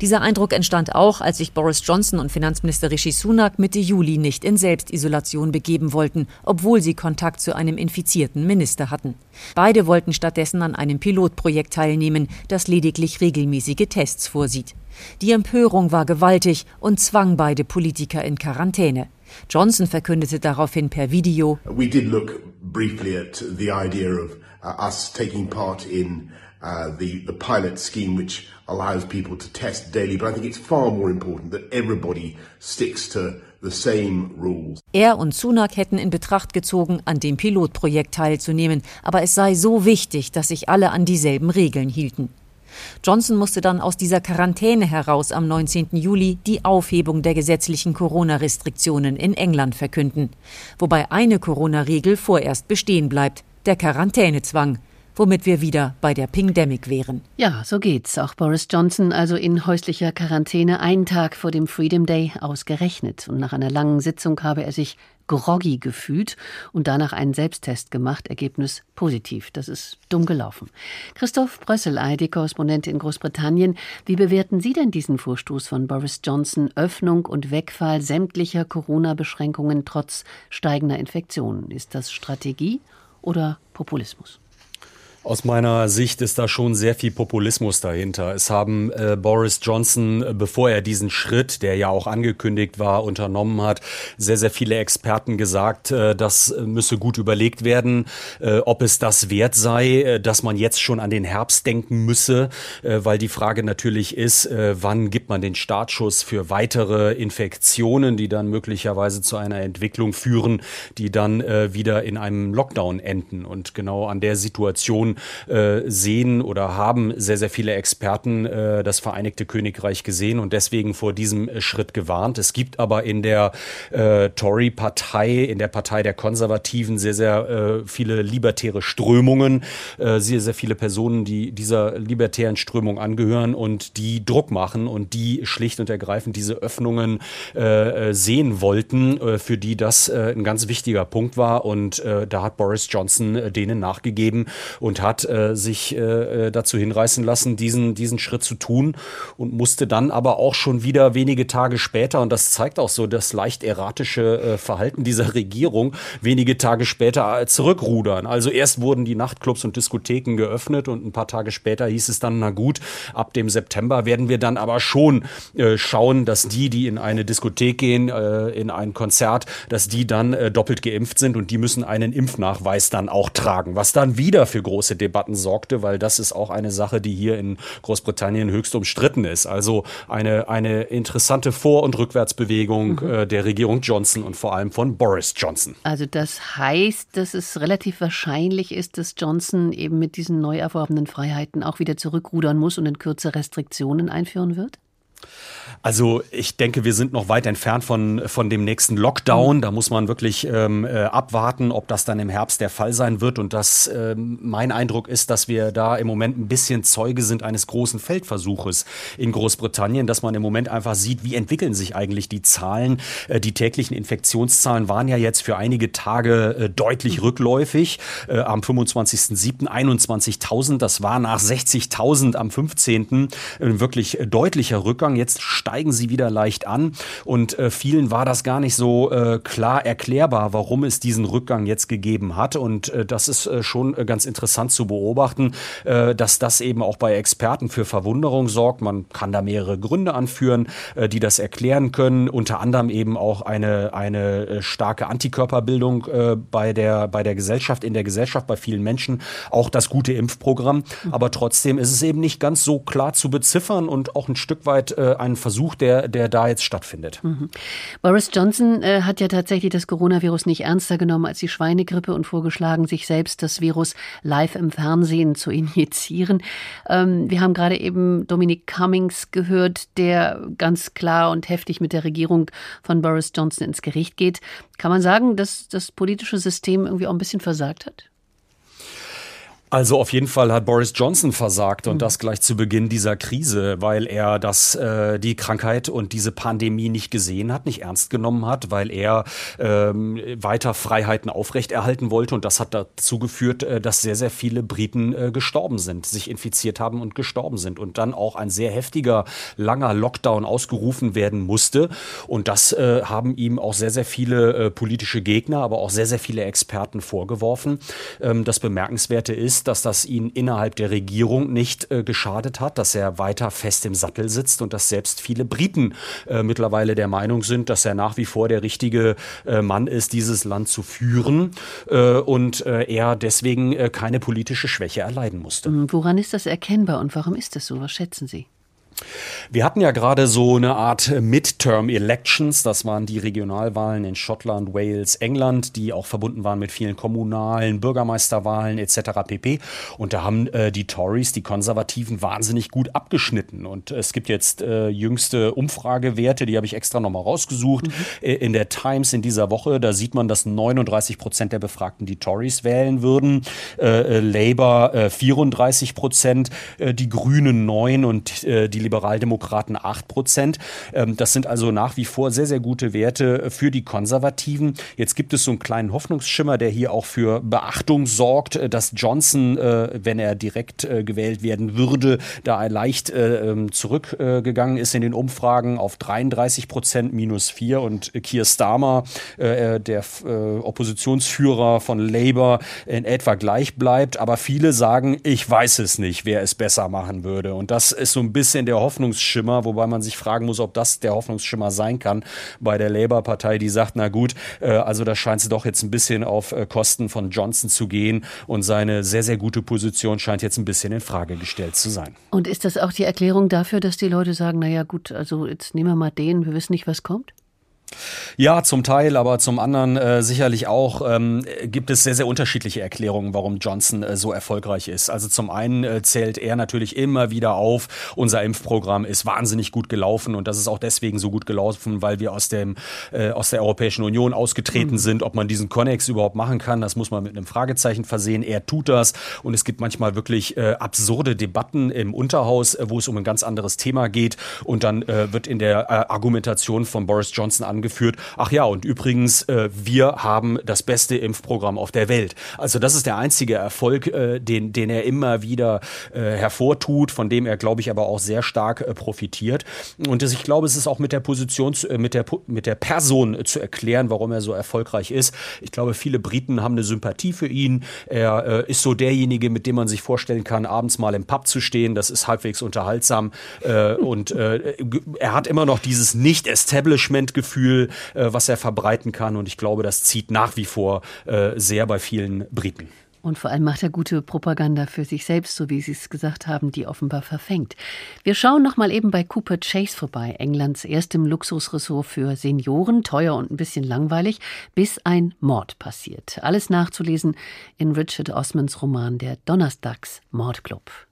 Dieser Eindruck entstand auch, als sich Boris Johnson und Finanzminister Rishi Sunak Mitte Juli nicht in Selbstisolation begeben wollten, obwohl sie Kontakt zu einem infizierten Minister hatten. Beide wollten stattdessen an einem Pilotprojekt teilnehmen, das lediglich regelmäßige Tests vorsieht. Die Empörung war gewaltig und zwang beide Politiker in Quarantäne. Johnson verkündete daraufhin per Video. We did look briefly at the idea of uh, us taking part in uh, the, the pilot scheme which allows people to test daily, but I think it's far more important that everybody sticks to the same rules. Er und Sunak hätten in Betracht gezogen, an dem Pilotprojekt teilzunehmen, aber es sei so wichtig, dass sich alle an dieselben Regeln hielten. Johnson musste dann aus dieser Quarantäne heraus am 19. Juli die Aufhebung der gesetzlichen Corona-Restriktionen in England verkünden, wobei eine Corona-Regel vorerst bestehen bleibt, der Quarantänezwang womit wir wieder bei der Pingdemic wären. Ja, so geht's. Auch Boris Johnson also in häuslicher Quarantäne einen Tag vor dem Freedom Day ausgerechnet. Und nach einer langen Sitzung habe er sich groggy gefühlt und danach einen Selbsttest gemacht. Ergebnis positiv. Das ist dumm gelaufen. Christoph Brössel, ARD-Korrespondent in Großbritannien. Wie bewerten Sie denn diesen Vorstoß von Boris Johnson? Öffnung und Wegfall sämtlicher Corona-Beschränkungen trotz steigender Infektionen. Ist das Strategie oder Populismus? Aus meiner Sicht ist da schon sehr viel Populismus dahinter. Es haben äh, Boris Johnson, äh, bevor er diesen Schritt, der ja auch angekündigt war, unternommen hat, sehr, sehr viele Experten gesagt, äh, das müsse gut überlegt werden, äh, ob es das wert sei, äh, dass man jetzt schon an den Herbst denken müsse, äh, weil die Frage natürlich ist, wann gibt man den Startschuss für weitere Infektionen, die dann möglicherweise zu einer Entwicklung führen, die dann wieder in einem Lockdown enden. Und genau an der Situation äh, sehen oder haben sehr, sehr viele Experten äh, das Vereinigte Königreich gesehen und deswegen vor diesem äh, Schritt gewarnt. Es gibt aber in der äh, Tory-Partei, in der Partei der Konservativen sehr, sehr viele libertäre Strömungen, sehr, sehr viele Personen, die dieser libertären Strömung angehören und die Druck machen und die schlicht und ergreifend diese Öffnungen sehen wollten, für die das ein ganz wichtiger Punkt war. Und da hat Boris Johnson denen nachgegeben und hat hat äh, sich äh, äh, dazu hinreißen lassen, diesen, diesen Schritt zu tun und musste dann aber auch schon wieder wenige Tage später, und das zeigt auch so das leicht erratische äh, Verhalten dieser Regierung, wenige Tage später äh, zurückrudern. Also erst wurden die Nachtclubs und Diskotheken geöffnet und ein paar Tage später hieß es dann, na gut, ab dem September werden wir dann aber schon äh, schauen, dass die, die in eine Diskothek gehen, äh, in ein Konzert, dass die dann äh, doppelt geimpft sind und die müssen einen Impfnachweis dann auch tragen, was dann wieder für große Debatten sorgte, weil das ist auch eine Sache, die hier in Großbritannien höchst umstritten ist. Also eine, eine interessante Vor- und Rückwärtsbewegung mhm. äh, der Regierung Johnson und vor allem von Boris Johnson. Also das heißt, dass es relativ wahrscheinlich ist, dass Johnson eben mit diesen neu erworbenen Freiheiten auch wieder zurückrudern muss und in Kürze Restriktionen einführen wird? Also ich denke, wir sind noch weit entfernt von, von dem nächsten Lockdown. Da muss man wirklich ähm, äh, abwarten, ob das dann im Herbst der Fall sein wird. Und das, ähm, mein Eindruck ist, dass wir da im Moment ein bisschen Zeuge sind eines großen Feldversuches in Großbritannien, dass man im Moment einfach sieht, wie entwickeln sich eigentlich die Zahlen. Äh, die täglichen Infektionszahlen waren ja jetzt für einige Tage äh, deutlich rückläufig. Äh, am 25.07. 21.000. Das war nach 60.000 am 15. Ein wirklich äh, deutlicher Rückgang. Jetzt steigen sie wieder leicht an und äh, vielen war das gar nicht so äh, klar erklärbar, warum es diesen Rückgang jetzt gegeben hat. Und äh, das ist äh, schon äh, ganz interessant zu beobachten, äh, dass das eben auch bei Experten für Verwunderung sorgt. Man kann da mehrere Gründe anführen, die das erklären können. Unter anderem eben auch eine, eine starke Antikörperbildung bei, der, bei der Gesellschaft, in der Gesellschaft, bei vielen Menschen. Auch das gute Impfprogramm. Aber trotzdem ist es eben nicht ganz so klar zu beziffern und auch ein Stück weit äh, ein Versuch, der, der da jetzt stattfindet. Mhm. Boris Johnson äh, hat ja tatsächlich das Coronavirus nicht ernster genommen als die Schweinegrippe und vorgeschlagen, sich selbst das Virus live im Fernsehen zu injizieren. Ähm, wir haben gerade eben Dominic Cummings gehört, der ganz klar und heftig mit der Regierung von Boris Johnson ins Gericht geht. Kann man sagen, dass das politische System irgendwie auch ein bisschen versagt hat? Also auf jeden Fall hat Boris Johnson versagt und mhm. das gleich zu Beginn dieser Krise, weil er das, äh, die Krankheit und diese Pandemie nicht gesehen hat, nicht ernst genommen hat, weil er ähm, weiter Freiheiten aufrechterhalten wollte und das hat dazu geführt, äh, dass sehr, sehr viele Briten äh, gestorben sind, sich infiziert haben und gestorben sind und dann auch ein sehr heftiger, langer Lockdown ausgerufen werden musste und das äh, haben ihm auch sehr, sehr viele äh, politische Gegner, aber auch sehr, sehr viele Experten vorgeworfen. Ähm, das Bemerkenswerte ist, ist, dass das ihn innerhalb der Regierung nicht äh, geschadet hat, dass er weiter fest im Sattel sitzt und dass selbst viele Briten äh, mittlerweile der Meinung sind, dass er nach wie vor der richtige äh, Mann ist, dieses Land zu führen äh, und äh, er deswegen äh, keine politische Schwäche erleiden musste. Woran ist das erkennbar und warum ist das so? Was schätzen Sie? Wir hatten ja gerade so eine Art Midterm Elections, das waren die Regionalwahlen in Schottland, Wales, England, die auch verbunden waren mit vielen kommunalen Bürgermeisterwahlen etc. pp. Und da haben äh, die Tories, die Konservativen, wahnsinnig gut abgeschnitten. Und es gibt jetzt äh, jüngste Umfragewerte, die habe ich extra nochmal rausgesucht. Mhm. Äh, in der Times in dieser Woche, da sieht man, dass 39 Prozent der Befragten die Tories wählen würden, äh, äh Labour 34 äh, Prozent, die Grünen 9 und die Liberaldemokraten 8 Prozent. Ähm, das sind also nach wie vor sehr, sehr gute Werte für die Konservativen. Jetzt gibt es so einen kleinen Hoffnungsschimmer, der hier auch für Beachtung sorgt, äh, dass Johnson, äh, wenn er direkt äh, gewählt werden würde, da leicht ähm, zurückgegangen ist in den Umfragen auf 33 Prozent minus 4 und Keir Starmer, der Oppositionsführer von Labour, in etwa gleich bleibt. Aber viele sagen, ich weiß es nicht, wer es besser machen würde. Und das ist so ein bisschen der Hoffnungsschimmer, wobei man sich fragen muss, ob das der Hoffnungsschimmer sein kann bei der Labour-Partei, die sagt, na gut, also da scheint es doch jetzt ein bisschen auf Kosten von Johnson zu gehen und seine sehr, sehr gute Position scheint jetzt ein bisschen in Frage gestellt zu sein. Und ist das auch die Erklärung dafür, dass die Leute sagen, naja gut, also jetzt nehmen wir mal den, wir wissen nicht, was kommt? Ja, zum Teil, aber zum anderen äh, sicherlich auch ähm, gibt es sehr, sehr unterschiedliche Erklärungen, warum Johnson äh, so erfolgreich ist. Also zum einen äh, zählt er natürlich immer wieder auf, unser Impfprogramm ist wahnsinnig gut gelaufen und das ist auch deswegen so gut gelaufen, weil wir aus, dem, äh, aus der Europäischen Union ausgetreten mhm. sind. Ob man diesen Connex überhaupt machen kann, das muss man mit einem Fragezeichen versehen. Er tut das und es gibt manchmal wirklich äh, absurde Debatten im Unterhaus, äh, wo es um ein ganz anderes Thema geht und dann wird in der Argumentation von Boris Johnson angeführt, ach ja, und übrigens, äh, wir haben das beste Impfprogramm auf der Welt. Also das ist der einzige Erfolg, äh, den, den er immer wieder äh, hervortut, von dem er, glaube ich, aber auch sehr stark äh, profitiert. Und das, ich glaube, es ist auch mit der Position, äh, mit der, mit der Person zu erklären, warum er so erfolgreich ist. Ich glaube, viele Briten haben eine Sympathie für ihn. Er äh, ist so derjenige, mit dem man sich vorstellen kann, abends mal im Pub zu stehen. Das ist halbwegs unterhaltsam. und er hat immer noch dieses Nicht-Establishment-Gefühl Gefühl, äh, was er verbreiten kann. Und ich glaube, das zieht nach wie vor äh, sehr bei vielen Briten. Und vor allem macht er gute Propaganda für sich selbst, so wie Sie es gesagt haben, die offenbar verfängt. Wir schauen noch mal eben bei Cooper Chase vorbei, Englands erstem Luxusressort für Senioren, teuer und ein bisschen langweilig, bis ein Mord passiert. Alles nachzulesen in Richard Osmans Roman Der Donnerstags Mordclub.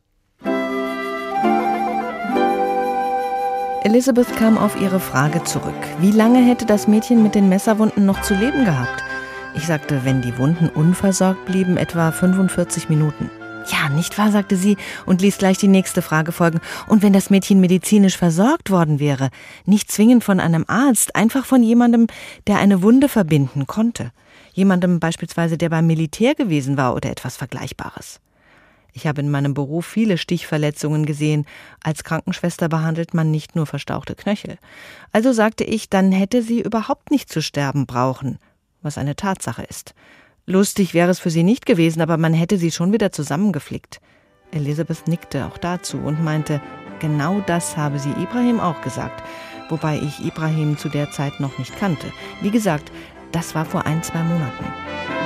Elizabeth kam auf ihre Frage zurück. Wie lange hätte das Mädchen mit den Messerwunden noch zu leben gehabt? Ich sagte, wenn die Wunden unversorgt blieben, etwa 45 Minuten. Ja, nicht wahr, sagte sie und ließ gleich die nächste Frage folgen. Und wenn das Mädchen medizinisch versorgt worden wäre, nicht zwingend von einem Arzt, einfach von jemandem, der eine Wunde verbinden konnte. Jemandem beispielsweise, der beim Militär gewesen war oder etwas Vergleichbares. Ich habe in meinem Beruf viele Stichverletzungen gesehen. Als Krankenschwester behandelt man nicht nur verstauchte Knöchel. Also sagte ich, dann hätte sie überhaupt nicht zu sterben brauchen, was eine Tatsache ist. Lustig wäre es für sie nicht gewesen, aber man hätte sie schon wieder zusammengeflickt. Elisabeth nickte auch dazu und meinte, genau das habe sie Ibrahim auch gesagt, wobei ich Ibrahim zu der Zeit noch nicht kannte. Wie gesagt, das war vor ein, zwei Monaten.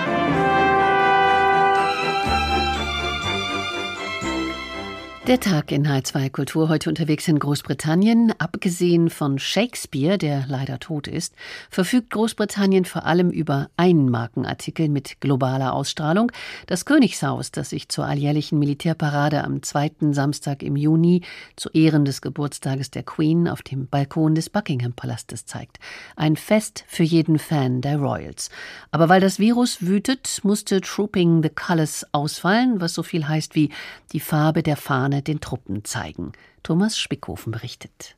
Der Tag in H2 Kultur heute unterwegs in Großbritannien. Abgesehen von Shakespeare, der leider tot ist, verfügt Großbritannien vor allem über einen Markenartikel mit globaler Ausstrahlung. Das Königshaus, das sich zur alljährlichen Militärparade am zweiten Samstag im Juni zu Ehren des Geburtstages der Queen auf dem Balkon des Buckingham Palastes zeigt. Ein Fest für jeden Fan der Royals. Aber weil das Virus wütet, musste Trooping the Colours ausfallen, was so viel heißt wie die Farbe der Fahne den Truppen zeigen. Thomas Spickhofen berichtet.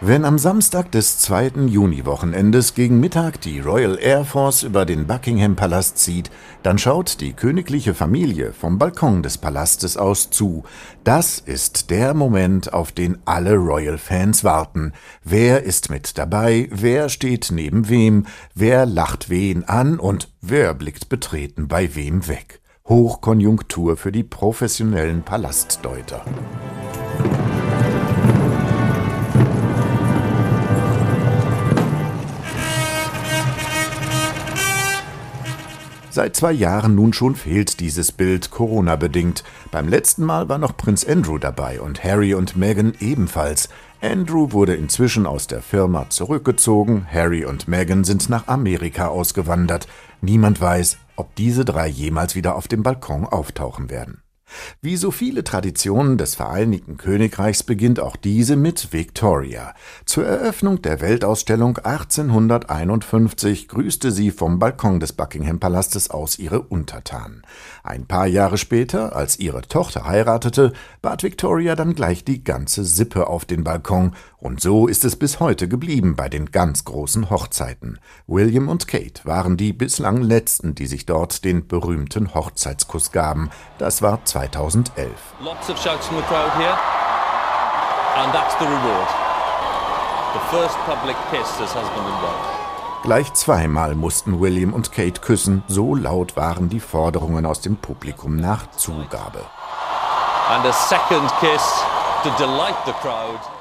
Wenn am Samstag des zweiten Juniwochenendes gegen Mittag die Royal Air Force über den Buckingham Palast zieht, dann schaut die königliche Familie vom Balkon des Palastes aus zu. Das ist der Moment, auf den alle Royal-Fans warten. Wer ist mit dabei? Wer steht neben wem? Wer lacht wen an? Und wer blickt betreten bei wem weg? Hochkonjunktur für die professionellen Palastdeuter. Seit zwei Jahren nun schon fehlt dieses Bild Corona-bedingt. Beim letzten Mal war noch Prinz Andrew dabei und Harry und Meghan ebenfalls. Andrew wurde inzwischen aus der Firma zurückgezogen, Harry und Meghan sind nach Amerika ausgewandert. Niemand weiß, ob diese drei jemals wieder auf dem Balkon auftauchen werden. Wie so viele Traditionen des Vereinigten Königreichs beginnt auch diese mit Victoria. Zur Eröffnung der Weltausstellung 1851 grüßte sie vom Balkon des Buckingham Palastes aus ihre Untertanen. Ein paar Jahre später, als ihre Tochter heiratete, bat Victoria dann gleich die ganze Sippe auf den Balkon, und so ist es bis heute geblieben bei den ganz großen Hochzeiten. William und Kate waren die bislang letzten, die sich dort den berühmten Hochzeitskuss gaben. Das war 2011. Lots of shouts from the crowd here. And that's the reward. The first public kiss as husband and wife. Gleich zweimal mussten William und Kate küssen, so laut waren die Forderungen aus dem Publikum nach Zugabe. And a second kiss to delight the crowd.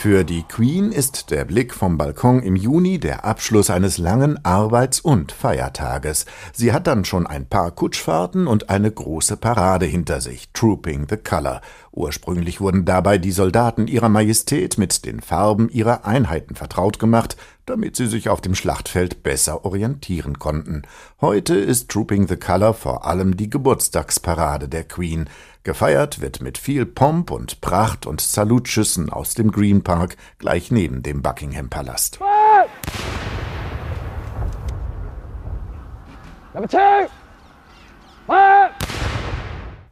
Für die Queen ist der Blick vom Balkon im Juni der Abschluss eines langen Arbeits- und Feiertages. Sie hat dann schon ein paar Kutschfahrten und eine große Parade hinter sich, Trooping the Color. Ursprünglich wurden dabei die Soldaten ihrer Majestät mit den Farben ihrer Einheiten vertraut gemacht, damit sie sich auf dem Schlachtfeld besser orientieren konnten. Heute ist Trooping the Color vor allem die Geburtstagsparade der Queen. Gefeiert wird mit viel Pomp und Pracht und Salutschüssen aus dem Green Park gleich neben dem Buckingham Palast. Number two.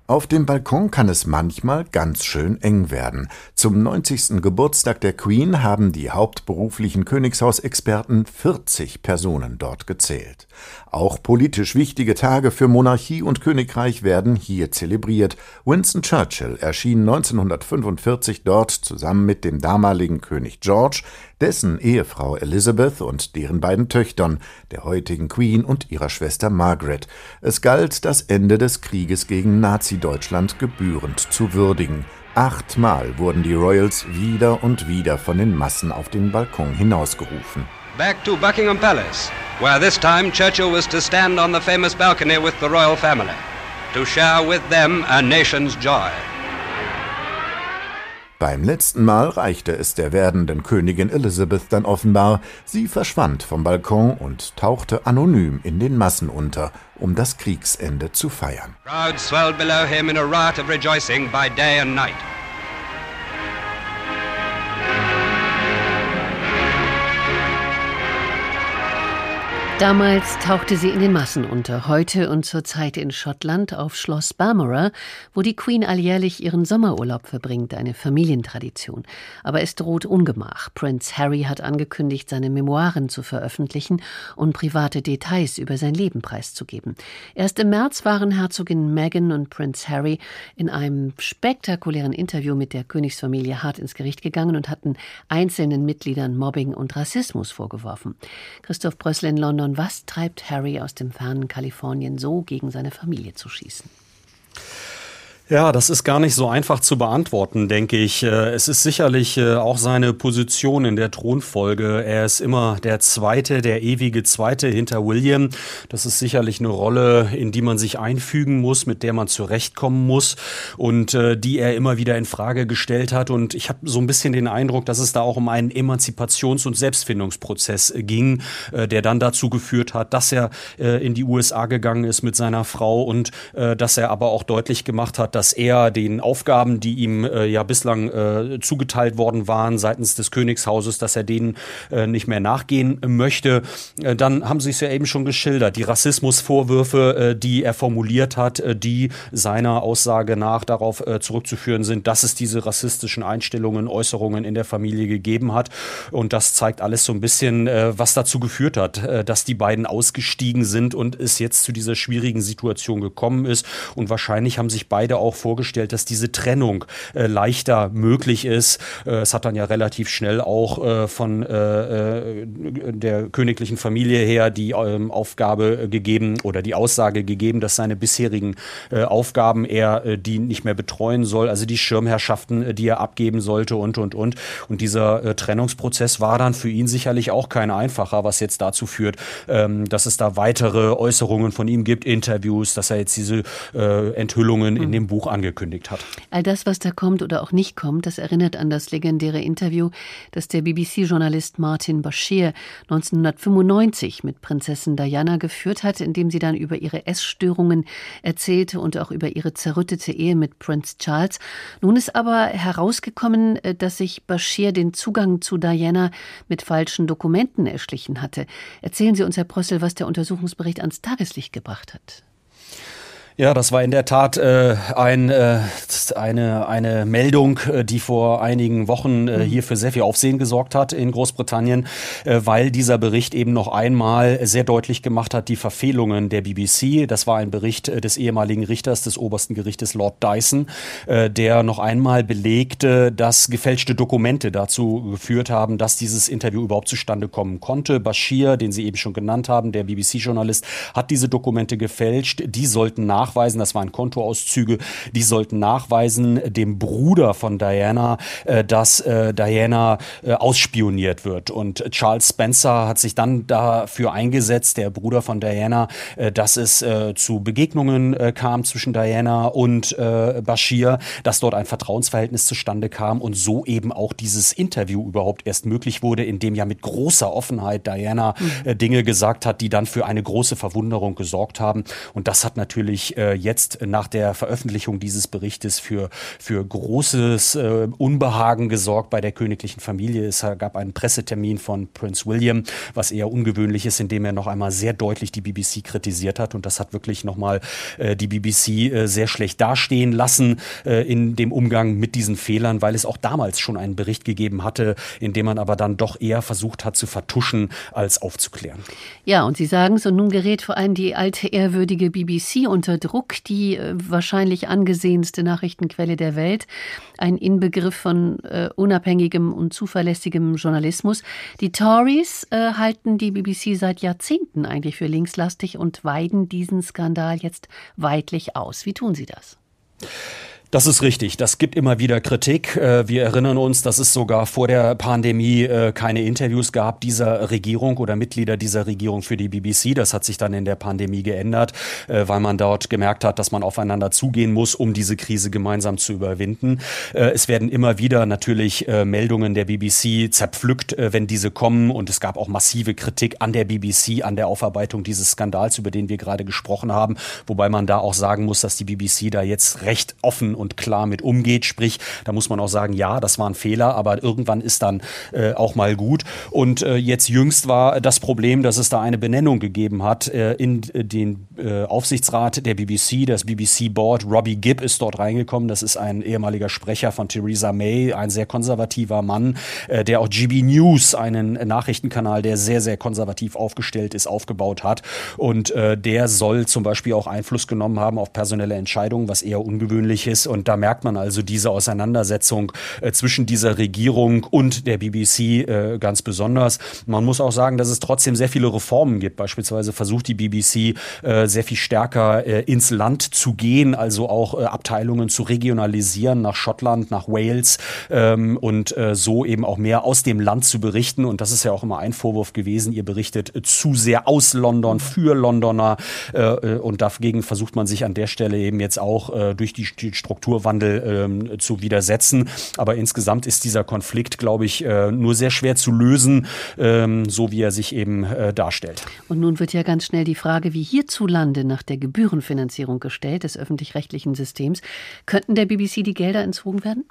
Auf dem Balkon kann es manchmal ganz schön eng werden. Zum 90. Geburtstag der Queen haben die hauptberuflichen Königshausexperten 40 Personen dort gezählt. Auch politisch wichtige Tage für Monarchie und Königreich werden hier zelebriert. Winston Churchill erschien 1945 dort zusammen mit dem damaligen König George, dessen Ehefrau Elizabeth und deren beiden Töchtern, der heutigen Queen und ihrer Schwester Margaret. Es galt, das Ende des Krieges gegen Nazi-Deutschland gebührend zu würdigen. Achtmal wurden die Royals wieder und wieder von den Massen auf den Balkon hinausgerufen. Back to Buckingham Palace, where this time Churchill was to stand on the famous balcony with the royal family, to share with them a nation's joy. Beim letzten Mal reichte es der werdenden Königin Elizabeth dann offenbar, sie verschwand vom Balkon und tauchte anonym in den Massen unter, um das Kriegsende zu feiern. Crowds swelled below him in a riot of rejoicing by day and night. Damals tauchte sie in den Massen unter, heute und zurzeit in Schottland auf Schloss Balmoral, wo die Queen alljährlich ihren Sommerurlaub verbringt, eine Familientradition. Aber es droht Ungemach. Prince Harry hat angekündigt, seine Memoiren zu veröffentlichen und private Details über sein Leben preiszugeben. Erst im März waren Herzogin Meghan und Prince Harry in einem spektakulären Interview mit der Königsfamilie hart ins Gericht gegangen und hatten einzelnen Mitgliedern Mobbing und Rassismus vorgeworfen. Christoph Brössel in London was treibt Harry aus dem fernen Kalifornien so gegen seine Familie zu schießen? Ja, das ist gar nicht so einfach zu beantworten, denke ich. Äh, es ist sicherlich äh, auch seine Position in der Thronfolge. Er ist immer der Zweite, der ewige Zweite hinter William. Das ist sicherlich eine Rolle, in die man sich einfügen muss, mit der man zurechtkommen muss und äh, die er immer wieder in Frage gestellt hat. Und ich habe so ein bisschen den Eindruck, dass es da auch um einen Emanzipations- und Selbstfindungsprozess ging, der dann dazu geführt hat, dass er in die USA gegangen ist mit seiner Frau und dass er aber auch deutlich gemacht hat, dass er den Aufgaben, die ihm äh, ja bislang äh, zugeteilt worden waren seitens des Königshauses, dass er denen äh, nicht mehr nachgehen möchte. Äh, dann haben Sie es ja eben schon geschildert, die Rassismusvorwürfe, äh, die er formuliert hat, äh, die seiner Aussage nach darauf zurückzuführen sind, dass es diese rassistischen Einstellungen, Äußerungen in der Familie gegeben hat. Und das zeigt alles so ein bisschen, was dazu geführt hat, dass die beiden ausgestiegen sind und es jetzt zu dieser schwierigen Situation gekommen ist. Und wahrscheinlich haben sich beide auch auch vorgestellt, dass diese Trennung äh, leichter möglich ist. Äh, es hat dann ja relativ schnell auch äh, von äh, äh, der königlichen Familie her die ähm, Aufgabe gegeben oder die Aussage gegeben, dass seine bisherigen äh, Aufgaben er die nicht mehr betreuen soll, also die Schirmherrschaften, die er abgeben sollte und und und. Und dieser Trennungsprozess war dann für ihn sicherlich auch kein einfacher, was jetzt dazu führt, ähm, dass es da weitere Äußerungen von ihm gibt, Interviews, dass er jetzt diese Enthüllungen in dem Buch Buch angekündigt hat. All das, was da kommt oder auch nicht kommt, das erinnert an das legendäre Interview, das der BBC-Journalist Martin Bashir 1995 mit Prinzessin Diana geführt hat, in dem sie dann über ihre Essstörungen erzählte und auch über ihre zerrüttete Ehe mit Prince Charles. Nun ist aber herausgekommen, äh, dass sich Bashir den Zugang zu Diana mit falschen Dokumenten erschlichen hatte. Erzählen Sie uns, Herr Brössel, was der Untersuchungsbericht ans Tageslicht gebracht hat. Ja, das war in der Tat äh, ein, äh, eine, eine Meldung, äh, die vor einigen Wochen äh, mhm. hier für sehr viel Aufsehen gesorgt hat in Großbritannien, äh, weil dieser Bericht eben noch einmal sehr deutlich gemacht hat, die Verfehlungen der BBC. Das war ein Bericht äh, des ehemaligen Richters des obersten Gerichtes Lord Dyson, äh, der noch einmal belegte, dass gefälschte Dokumente dazu geführt haben, dass dieses Interview überhaupt zustande kommen konnte. Bashir, den Sie eben schon genannt haben, der BBC-Journalist, hat diese Dokumente gefälscht. Die sollten nach nachweisen, das waren Kontoauszüge, die sollten nachweisen dem Bruder von Diana, äh, dass äh, Diana äh, ausspioniert wird. Und Charles Spencer hat sich dann dafür eingesetzt, der Bruder von Diana, dass es zu Begegnungen kam zwischen Diana und Bashir, dass dort ein Vertrauensverhältnis zustande kam und so eben auch dieses Interview überhaupt erst möglich wurde, in dem ja mit großer Offenheit Diana mhm. Dinge gesagt hat, die dann für eine große Verwunderung gesorgt haben. Und das hat natürlich äh, jetzt nach der Veröffentlichung dieses Berichtes für, für großes äh, Unbehagen gesorgt bei der königlichen Familie. Es gab einen Pressetermin von Prince William, was eher ungewöhnlich ist, indem er noch einmal sehr deutlich die BBC kritisiert hat. Und das hat wirklich nochmal äh, die BBC äh, sehr schlecht dastehen lassen äh, in dem Umgang mit diesen Fehlern, weil es auch damals schon einen Bericht gegeben hatte, in dem man aber dann doch eher versucht hat zu vertuschen als aufzuklären. Ja, und Sie sagen und nun gerät vor allem die alte ehrwürdige BBC unter Druck, die äh, wahrscheinlich angesehenste Nachrichtenquelle der Welt, ein Inbegriff von äh, unabhängigem und zuverlässigem Journalismus. Die Tories äh, halten die BBC seit Jahrzehnten eigentlich für linkslastig und weiden diesen Skandal jetzt weitlich aus. Wie tun sie das? Das ist richtig. Das gibt immer wieder Kritik. Äh, wir erinnern uns, dass es sogar vor der Pandemie äh, keine Interviews gab dieser Regierung oder Mitglieder dieser Regierung für die BBC. Das hat sich dann in der Pandemie geändert, äh, weil man dort gemerkt hat, dass man aufeinander zugehen muss, um diese Krise gemeinsam zu überwinden. Es werden immer wieder natürlich Meldungen der BBC zerpflückt, wenn diese kommen. Und es gab auch massive Kritik an der BBC, an der Aufarbeitung dieses Skandals, über den wir gerade gesprochen haben. Wobei man da auch sagen muss, dass die BBC da jetzt recht offen und klar mit umgeht. Sprich, da muss man auch sagen, ja, das war ein Fehler, aber irgendwann ist dann äh, auch mal gut. Und äh, jetzt jüngst war das Problem, dass es da eine Benennung gegeben hat äh, in äh, den äh, Aufsichtsrat der BBC, das BBC Board. Robbie Gibb ist dort reingekommen. Das ist ein ehemaliger Sprecher von Theresa May, ein sehr konservativer Mann, äh, der auch GB News, einen Nachrichtenkanal, der sehr, sehr konservativ aufgestellt ist, aufgebaut hat. Und der soll zum Beispiel auch Einfluss genommen haben auf personelle Entscheidungen, was eher ungewöhnlich ist. Und da merkt man also diese Auseinandersetzung äh, zwischen dieser Regierung und der BBC äh, ganz besonders. Man muss auch sagen, dass es trotzdem sehr viele Reformen gibt. Beispielsweise versucht die BBC äh, sehr viel stärker äh, ins Land zu gehen, also auch äh, Abteilungen zu regionalisieren nach Schottland, nach Wales ähm, und äh, so eben auch mehr aus dem Land zu berichten. Und das ist ja auch immer ein Vorwurf gewesen. Ihr berichtet zu sehr aus London, für Londoner. und dagegen versucht man sich an der Stelle eben jetzt auch durch die Struktur Strukturwandel ähm, zu widersetzen. Aber insgesamt ist dieser Konflikt, glaube ich, äh, nur sehr schwer zu lösen, ähm, so wie er sich eben äh, darstellt. Und nun wird ja ganz schnell die Frage, wie hierzulande nach der Gebührenfinanzierung gestellt des öffentlich-rechtlichen Systems. Könnten der BBC die Gelder entzogen werden?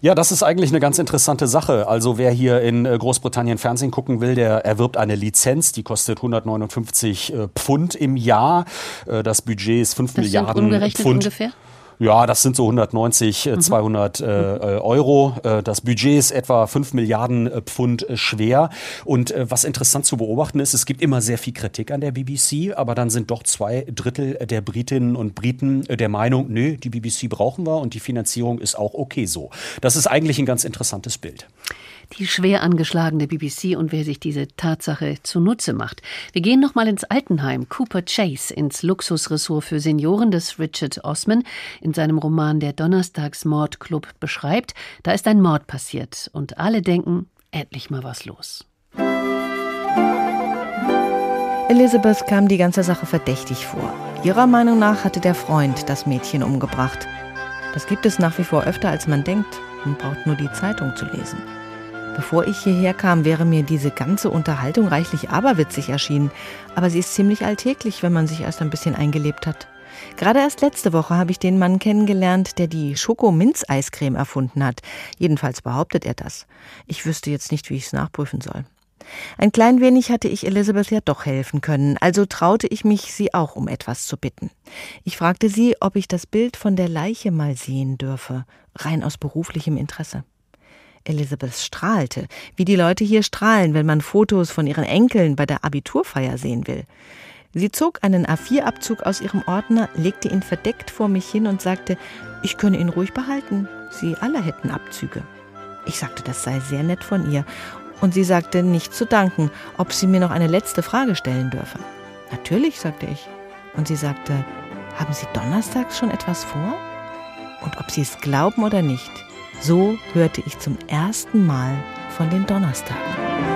Ja, das ist eigentlich eine ganz interessante Sache. Also wer hier in äh, Großbritannien Fernsehen gucken will, der erwirbt eine Lizenz, die kostet 159 äh, Pfund im Jahr. Äh, das Budget ist 5 das Milliarden sind Pfund. ungefähr? Ja, das sind so 190, mhm. 200 äh, äh, Euro. Äh, das Budget ist etwa 5 Milliarden äh, Pfund äh, schwer. Und äh, was interessant zu beobachten ist, es gibt immer sehr viel Kritik an der BBC, aber dann sind doch zwei Drittel der Britinnen und Briten der Meinung, nö, die BBC brauchen wir und die Finanzierung ist auch okay so. Das ist eigentlich ein ganz interessantes Bild die schwer angeschlagene BBC und wer sich diese Tatsache zunutze macht. Wir gehen nochmal ins Altenheim Cooper Chase, ins Luxusressort für Senioren, das Richard Osman in seinem Roman Der Donnerstagsmordclub beschreibt. Da ist ein Mord passiert und alle denken, endlich mal was los. Elizabeth kam die ganze Sache verdächtig vor. Ihrer Meinung nach hatte der Freund das Mädchen umgebracht. Das gibt es nach wie vor öfter, als man denkt. Man braucht nur die Zeitung zu lesen. Bevor ich hierher kam, wäre mir diese ganze Unterhaltung reichlich aberwitzig erschienen. Aber sie ist ziemlich alltäglich, wenn man sich erst ein bisschen eingelebt hat. Gerade erst letzte Woche habe ich den Mann kennengelernt, der die Schoko-Minz-Eiscreme erfunden hat. Jedenfalls behauptet er das. Ich wüsste jetzt nicht, wie ich es nachprüfen soll. Ein klein wenig hatte ich Elizabeth ja doch helfen können, also traute ich mich, sie auch um etwas zu bitten. Ich fragte sie, ob ich das Bild von der Leiche mal sehen dürfe, rein aus beruflichem Interesse. Elizabeth strahlte, wie die Leute hier strahlen, wenn man Fotos von ihren Enkeln bei der Abiturfeier sehen will. Sie zog einen A4-Abzug aus ihrem Ordner, legte ihn verdeckt vor mich hin und sagte, ich könne ihn ruhig behalten. Sie alle hätten Abzüge. Ich sagte, das sei sehr nett von ihr. Und sie sagte, nicht zu danken, ob sie mir noch eine letzte Frage stellen dürfe. Natürlich, sagte ich. Und sie sagte, haben Sie donnerstags schon etwas vor? Und ob Sie es glauben oder nicht, so hörte ich zum ersten Mal von den Donnerstagen.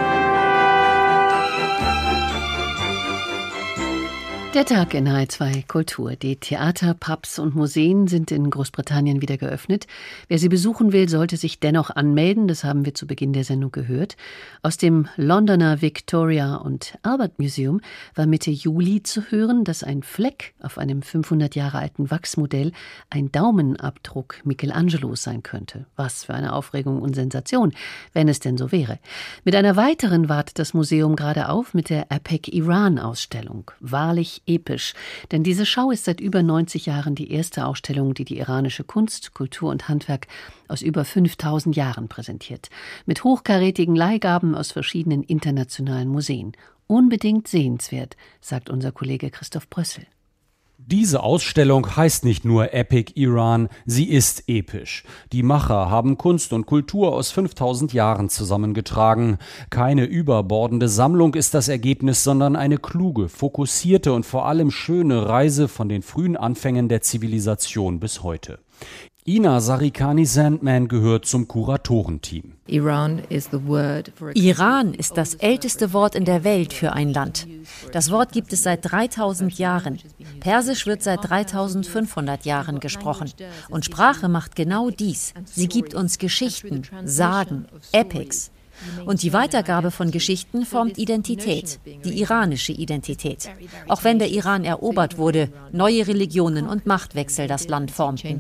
Der Tag in H2 Kultur. Die Theater, Pubs und Museen sind in Großbritannien wieder geöffnet. Wer sie besuchen will, sollte sich dennoch anmelden. Das haben wir zu Beginn der Sendung gehört. Aus dem Londoner Victoria und Albert Museum war Mitte Juli zu hören, dass ein Fleck auf einem 500 Jahre alten Wachsmodell ein Daumenabdruck Michelangelos sein könnte. Was für eine Aufregung und Sensation, wenn es denn so wäre. Mit einer weiteren wartet das Museum gerade auf mit der APEC Iran Ausstellung. Wahrlich episch, denn diese Schau ist seit über 90 Jahren die erste Ausstellung, die die iranische Kunst, Kultur und Handwerk aus über 5000 Jahren präsentiert, mit hochkarätigen Leihgaben aus verschiedenen internationalen Museen. Unbedingt sehenswert, sagt unser Kollege Christoph Brössel. Diese Ausstellung heißt nicht nur Epic Iran, sie ist episch. Die Macher haben Kunst und Kultur aus 5000 Jahren zusammengetragen. Keine überbordende Sammlung ist das Ergebnis, sondern eine kluge, fokussierte und vor allem schöne Reise von den frühen Anfängen der Zivilisation bis heute. Ina Sarikani Sandman gehört zum Kuratorenteam. Iran ist das älteste Wort in der Welt für ein Land. Das Wort gibt es seit 3000 Jahren. Persisch wird seit 3500 Jahren gesprochen. Und Sprache macht genau dies. Sie gibt uns Geschichten, Sagen, Epics. Und die Weitergabe von Geschichten formt Identität, die iranische Identität. Auch wenn der Iran erobert wurde, neue Religionen und Machtwechsel das Land formten.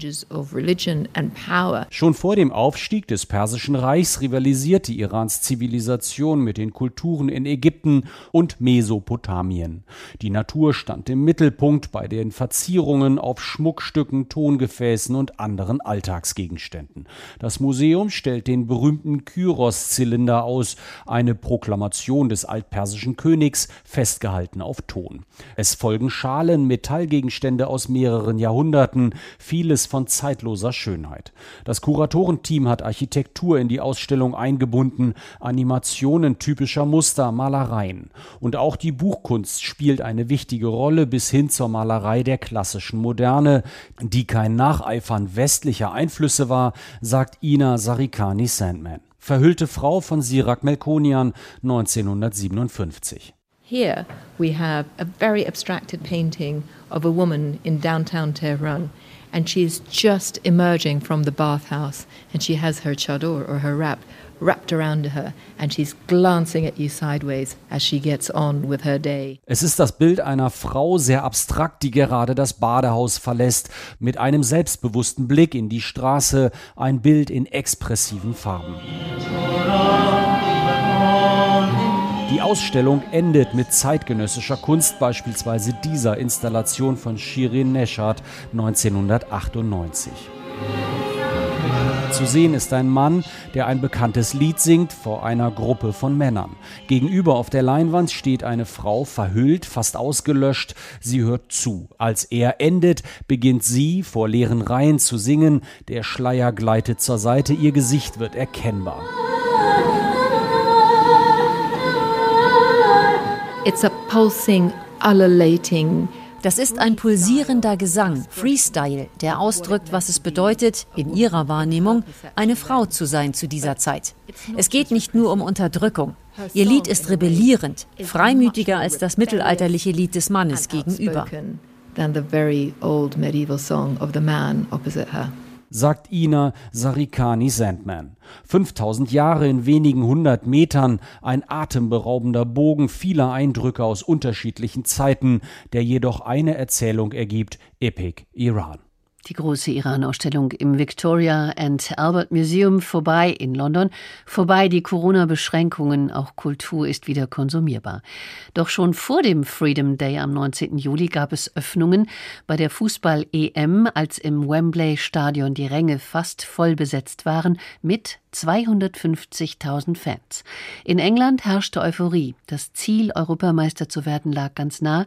Schon vor dem Aufstieg des Persischen Reichs rivalisierte Irans Zivilisation mit den Kulturen in Ägypten und Mesopotamien. Die Natur stand im Mittelpunkt bei den Verzierungen auf Schmuckstücken, Tongefäßen und anderen Alltagsgegenständen. Das Museum stellt den berühmten Kyros-Zylinder Kalender aus, eine Proklamation des altpersischen Königs, festgehalten auf Ton. Es folgen Schalen, Metallgegenstände aus mehreren Jahrhunderten, vieles von zeitloser Schönheit. Das Kuratorenteam hat Architektur in die Ausstellung eingebunden, Animationen typischer Muster, Malereien. Und auch die Buchkunst spielt eine wichtige Rolle bis hin zur Malerei der klassischen Moderne, die kein Nacheifern westlicher Einflüsse war, sagt Ina Sarikani Sandman. Verhüllte Frau von Sirak Melkonian 1957. Here we have a very abstracted painting of a woman in downtown Tehran and she's just emerging from the bathhouse and she has her chador or her wrap wrapped around her and she's glancing at you sideways as she gets on with her day. Es ist das Bild einer Frau sehr abstrakt, die gerade das Badehaus verlässt, mit einem selbstbewussten Blick in die Straße, ein Bild in expressiven Farben. Die Ausstellung endet mit zeitgenössischer Kunst, beispielsweise dieser Installation von Shirin Neshat 1998. Zu sehen ist ein Mann, der ein bekanntes Lied singt vor einer Gruppe von Männern. Gegenüber auf der Leinwand steht eine Frau, verhüllt, fast ausgelöscht. Sie hört zu. Als er endet, beginnt sie vor leeren Reihen zu singen. Der Schleier gleitet zur Seite, ihr Gesicht wird erkennbar. It's a pulsing, ululating das ist ein pulsierender Gesang, Freestyle, der ausdrückt, was es bedeutet, in ihrer Wahrnehmung, eine Frau zu sein zu dieser Zeit. Es geht nicht nur um Unterdrückung. Ihr Lied ist rebellierend, freimütiger als das mittelalterliche Lied des Mannes gegenüber. than the very old medieval song of the man opposite her sagt Ina Sarikani Sandman. 5000 Jahre in wenigen hundert Metern, ein atemberaubender Bogen vieler Eindrücke aus unterschiedlichen Zeiten, der jedoch eine Erzählung ergibt: Epic Iran. Die große Iran-Ausstellung im Victoria and Albert Museum vorbei in London, vorbei die Corona-Beschränkungen, auch Kultur ist wieder konsumierbar. Doch schon vor dem Freedom Day am 19. Juli gab es Öffnungen bei der Fußball-EM, als im Wembley-Stadion die Ränge fast voll besetzt waren, mit 250.000 Fans. In England herrschte Euphorie. Das Ziel, Europameister zu werden, lag ganz nah.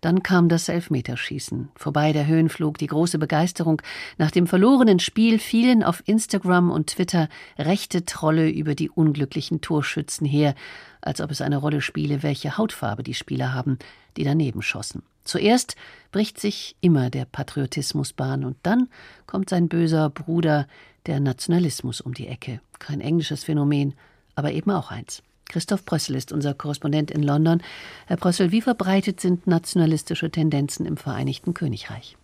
Dann kam das Elfmeterschießen. Vorbei der Höhenflug, die große Begeisterung. Nach dem verlorenen Spiel fielen auf Instagram und Twitter rechte Trolle über die unglücklichen Torschützen her, als ob es eine Rolle spiele, welche Hautfarbe die Spieler haben, die daneben schossen. Zuerst bricht sich immer der Patriotismus Bahn und dann kommt sein böser Bruder, der Nationalismus um die Ecke. Kein englisches Phänomen, aber eben auch eins. Christoph Brössel ist unser Korrespondent in London. Herr Brössel, wie verbreitet sind nationalistische Tendenzen im Vereinigten Königreich?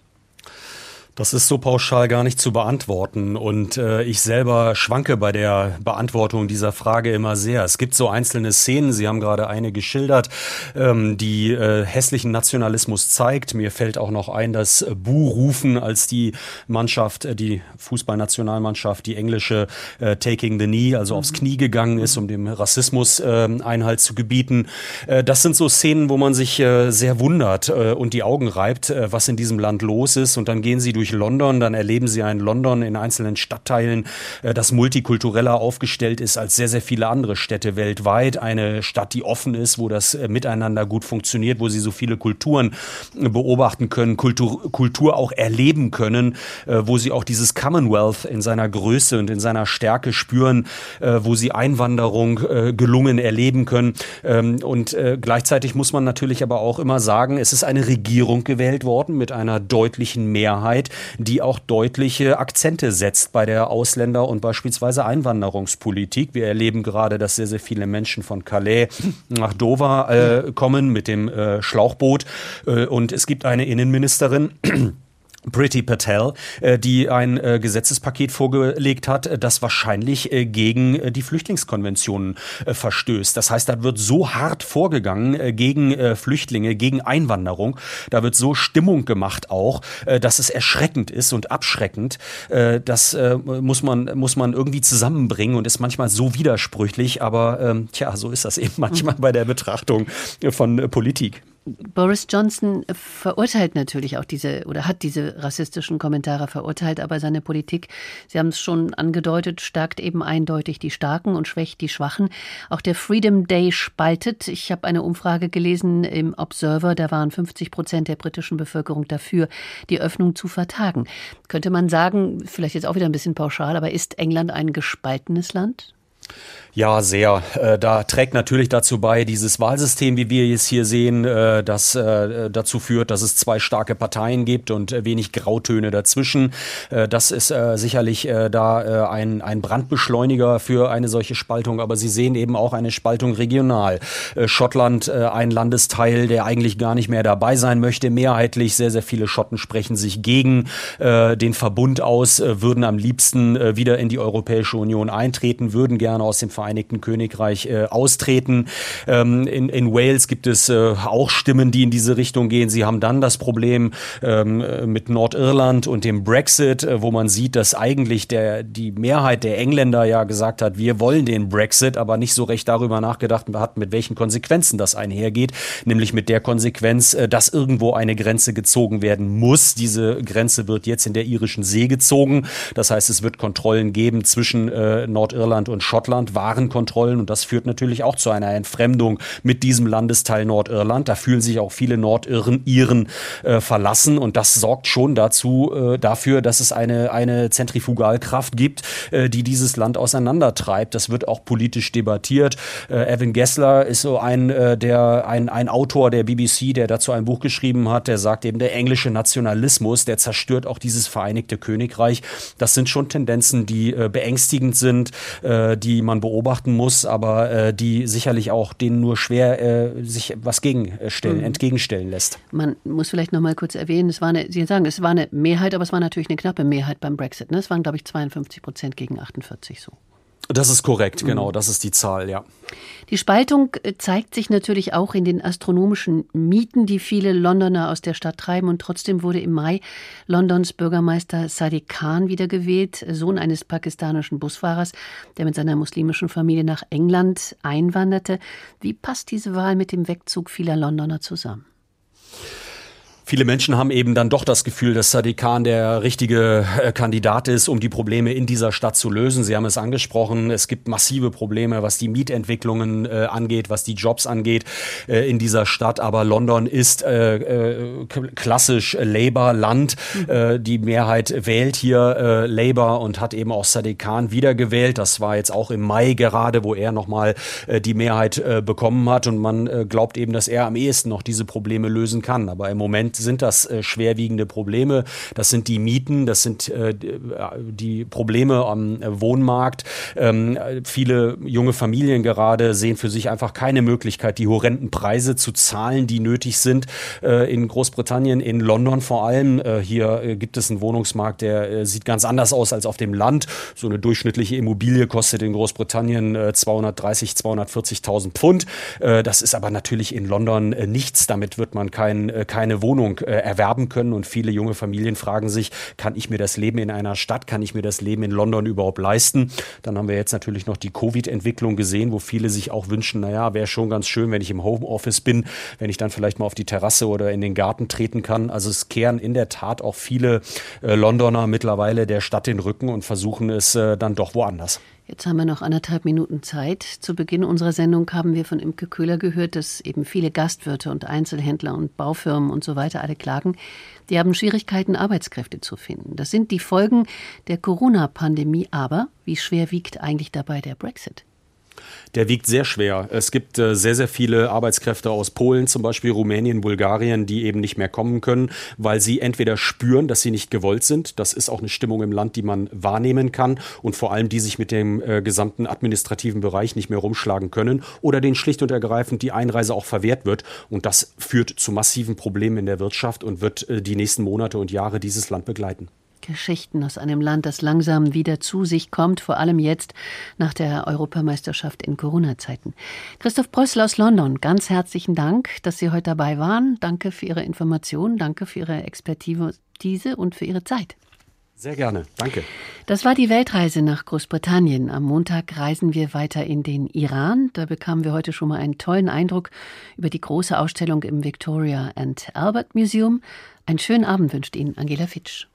Das ist so pauschal gar nicht zu beantworten. Und äh, ich selber schwanke bei der Beantwortung dieser Frage immer sehr. Es gibt so einzelne Szenen, Sie haben gerade eine geschildert, ähm, die äh, hässlichen Nationalismus zeigt. Mir fällt auch noch ein, dass Buh-Rufen, als die Mannschaft, äh, die Fußballnationalmannschaft, die englische äh, Taking the Knee, also aufs Knie gegangen ist, um dem Rassismus äh, Einhalt zu gebieten. Äh, das sind so Szenen, wo man sich äh, sehr wundert äh, und die Augen reibt, äh, was in diesem Land los ist. Und dann gehen Sie durch durch London, dann erleben Sie ein London in einzelnen Stadtteilen, äh, das multikultureller aufgestellt ist als sehr, sehr viele andere Städte weltweit. Eine Stadt, die offen ist, wo das äh, Miteinander gut funktioniert, wo Sie so viele Kulturen äh, beobachten können, Kultur, Kultur auch erleben können, wo Sie auch dieses Commonwealth in seiner Größe und in seiner Stärke spüren, wo Sie Einwanderung gelungen erleben können. Ähm, und gleichzeitig muss man natürlich aber auch immer sagen, es ist eine Regierung gewählt worden mit einer deutlichen Mehrheit, die auch deutliche Akzente setzt bei der Ausländer- und beispielsweise Einwanderungspolitik. Wir erleben gerade, dass sehr, sehr viele Menschen von Calais nach Dover äh, kommen mit dem äh, Schlauchboot. Äh, und es gibt eine Innenministerin, Pretty Patel, äh, die ein äh, Gesetzespaket vorgelegt hat, äh, das wahrscheinlich gegen die Flüchtlingskonventionen verstößt. Das heißt, da wird so hart vorgegangen gegen Flüchtlinge, gegen Einwanderung. Da wird so Stimmung gemacht auch, dass es erschreckend ist und abschreckend. Das muss man, muss man irgendwie zusammenbringen und ist manchmal so widersprüchlich. Aber ähm, tja, so ist das eben manchmal bei der Betrachtung von Politik. Boris Johnson verurteilt natürlich auch diese oder hat diese rassistischen Kommentare verurteilt, aber seine Politik, Sie haben es schon angedeutet, stärkt eben eindeutig die Starken und schwächt die Schwachen. Auch der Freedom Day spaltet. Ich habe eine Umfrage gelesen im Observer, da waren 50 Prozent der britischen Bevölkerung dafür, die Öffnung zu vertagen. Könnte man sagen, vielleicht jetzt auch wieder ein bisschen pauschal, aber ist England ein gespaltenes Land? Ja, sehr. Äh, da trägt natürlich dazu bei, dieses Wahlsystem, wie wir es hier sehen, äh, das äh, dazu führt, dass es zwei starke Parteien gibt und wenig Grautöne dazwischen. Das ist sicherlich da ein, ein Brandbeschleuniger für eine solche Spaltung, aber Sie sehen eben auch eine Spaltung regional. Schottland, ein Landesteil, der eigentlich gar nicht mehr dabei sein möchte, mehrheitlich. Sehr, sehr viele Schotten sprechen sich gegen den Verbund aus, würden am liebsten wieder in die Europäische Union eintreten, würden gerne aus dem Vereinigten Königreich äh, austreten. Ähm, in, in Wales gibt es äh, auch Stimmen, die in diese Richtung gehen. Sie haben dann das Problem ähm, mit Nordirland und dem Brexit, äh, wo man sieht, dass eigentlich der, die Mehrheit der Engländer ja gesagt hat, wir wollen den Brexit, aber nicht so recht darüber nachgedacht hat, mit welchen Konsequenzen das einhergeht. Nämlich mit der Konsequenz, äh, dass irgendwo eine Grenze gezogen werden muss. Diese Grenze wird jetzt in der irischen See gezogen. Das heißt, es wird Kontrollen geben zwischen äh, Nordirland und Schottland. War Warenkontrollen und das führt natürlich auch zu einer Entfremdung mit diesem Landesteil Nordirland. Da fühlen sich auch viele Nordirren Iren äh, verlassen und das sorgt schon dazu äh, dafür, dass es eine eine Zentrifugalkraft gibt, äh, die dieses Land auseinandertreibt. Das wird auch politisch debattiert. Äh, Evan Gessler ist so ein äh, der ein ein Autor der BBC, der dazu ein Buch geschrieben hat, der sagt eben der englische Nationalismus, der zerstört auch dieses Vereinigte Königreich. Das sind schon Tendenzen, die äh, beängstigend sind, die die man beobachten muss, aber äh, die sicherlich auch denen nur schwer äh, sich was gegenstellen, mhm. entgegenstellen lässt. Man muss vielleicht noch mal kurz erwähnen, es war eine, Sie sagen, es war eine Mehrheit, aber es war natürlich eine knappe Mehrheit beim Brexit. Ne? Es waren, glaube ich, 52 Prozent gegen 48 so. Das ist korrekt, genau, mhm. das ist die Zahl, ja. Die Spaltung äh, zeigt sich natürlich auch in den astronomischen Mieten, die viele Londoner aus der Stadt treiben. Und trotzdem wurde im Mai Londons Bürgermeister Sadiq Khan wiedergewählt, Sohn eines pakistanischen Busfahrers, der mit seiner muslimischen Familie nach England einwanderte. Wie passt diese Wahl mit dem Wegzug vieler Londoner zusammen? Viele Menschen haben eben dann doch das Gefühl, dass Sadiq Khan der richtige äh, Kandidat ist, um die Probleme in dieser Stadt zu lösen. Sie haben es angesprochen, es gibt massive Probleme, was die Mietentwicklungen äh, angeht, was die Jobs angeht äh, in dieser Stadt. Aber London ist äh, äh klassisch Labour-Land. Mhm. die Mehrheit wählt hier Labour und hat eben auch Sadiq Khan wiedergewählt. Das war jetzt auch im Mai gerade, wo er nochmal die Mehrheit bekommen hat. Und man glaubt eben, dass er am ehesten noch diese Probleme lösen kann. Aber im Moment sind das äh, schwerwiegende Probleme. Das sind die Mieten, das sind äh, die Probleme am äh, Wohnmarkt. Ähm, viele junge Familien gerade sehen für sich einfach keine Möglichkeit, die horrenden Preise zu zahlen, die nötig sind in Großbritannien, in London vor allem. Hier gibt es einen Wohnungsmarkt, der sieht ganz anders aus als auf dem Land. So eine durchschnittliche Immobilie kostet in Großbritannien 230, 240.000 Pfund. das ist aber natürlich in London nichts. Damit wird man kein, keine Wohnung Wohnung äh, erwerben können. Und viele junge Familien fragen sich, kann ich mir das Leben in einer Stadt, kann ich mir das Leben in London überhaupt leisten? Dann haben wir jetzt natürlich noch die Covid-Entwicklung gesehen, wo viele sich auch wünschen, naja, wäre schon ganz schön, wenn ich im Homeoffice bin, wenn ich dann vielleicht mal auf die Terrasse oder in den Garten treten kann. Also es kehren in der Tat auch viele äh, Londoner mittlerweile der Stadt den Rücken und versuchen es äh, dann doch woanders. Jetzt haben wir noch anderthalb Minuten Zeit. Zu Beginn unserer Sendung haben wir von Imke Köhler gehört, dass eben viele Gastwirte und Einzelhändler und Baufirmen und so weiter alle klagen. Die haben Schwierigkeiten, Arbeitskräfte zu finden. Das sind die Folgen der Corona-Pandemie. Aber wie schwer wiegt eigentlich dabei der Brexit? Der wiegt sehr schwer. Es gibt äh, sehr, sehr viele Arbeitskräfte aus Polen, zum Beispiel Rumänien, Bulgarien, die eben nicht mehr kommen können, weil sie entweder spüren, dass sie nicht gewollt sind. Das ist auch eine Stimmung im Land, die man wahrnehmen kann und vor allem die sich mit dem äh, gesamten administrativen Bereich nicht mehr rumschlagen können oder denen schlicht und ergreifend die Einreise auch verwehrt wird. Und das führt zu massiven Problemen in der Wirtschaft und wird äh, die nächsten Monate und Jahre dieses Land begleiten. Geschichten aus einem Land, das langsam wieder zu sich kommt, vor allem jetzt nach der Europameisterschaft in Corona-Zeiten. Christoph Brössel aus London, ganz herzlichen Dank, dass Sie heute dabei waren. Danke für Ihre Informationen, danke für Ihre Expertise und für Ihre Zeit. Sehr gerne, danke. Das war die Weltreise nach Großbritannien. Am Montag reisen wir weiter in den Iran. Da bekamen wir heute schon mal einen tollen Eindruck über die große Ausstellung im Victoria and Albert Museum. Einen schönen Abend wünscht Ihnen Angela Fitsch.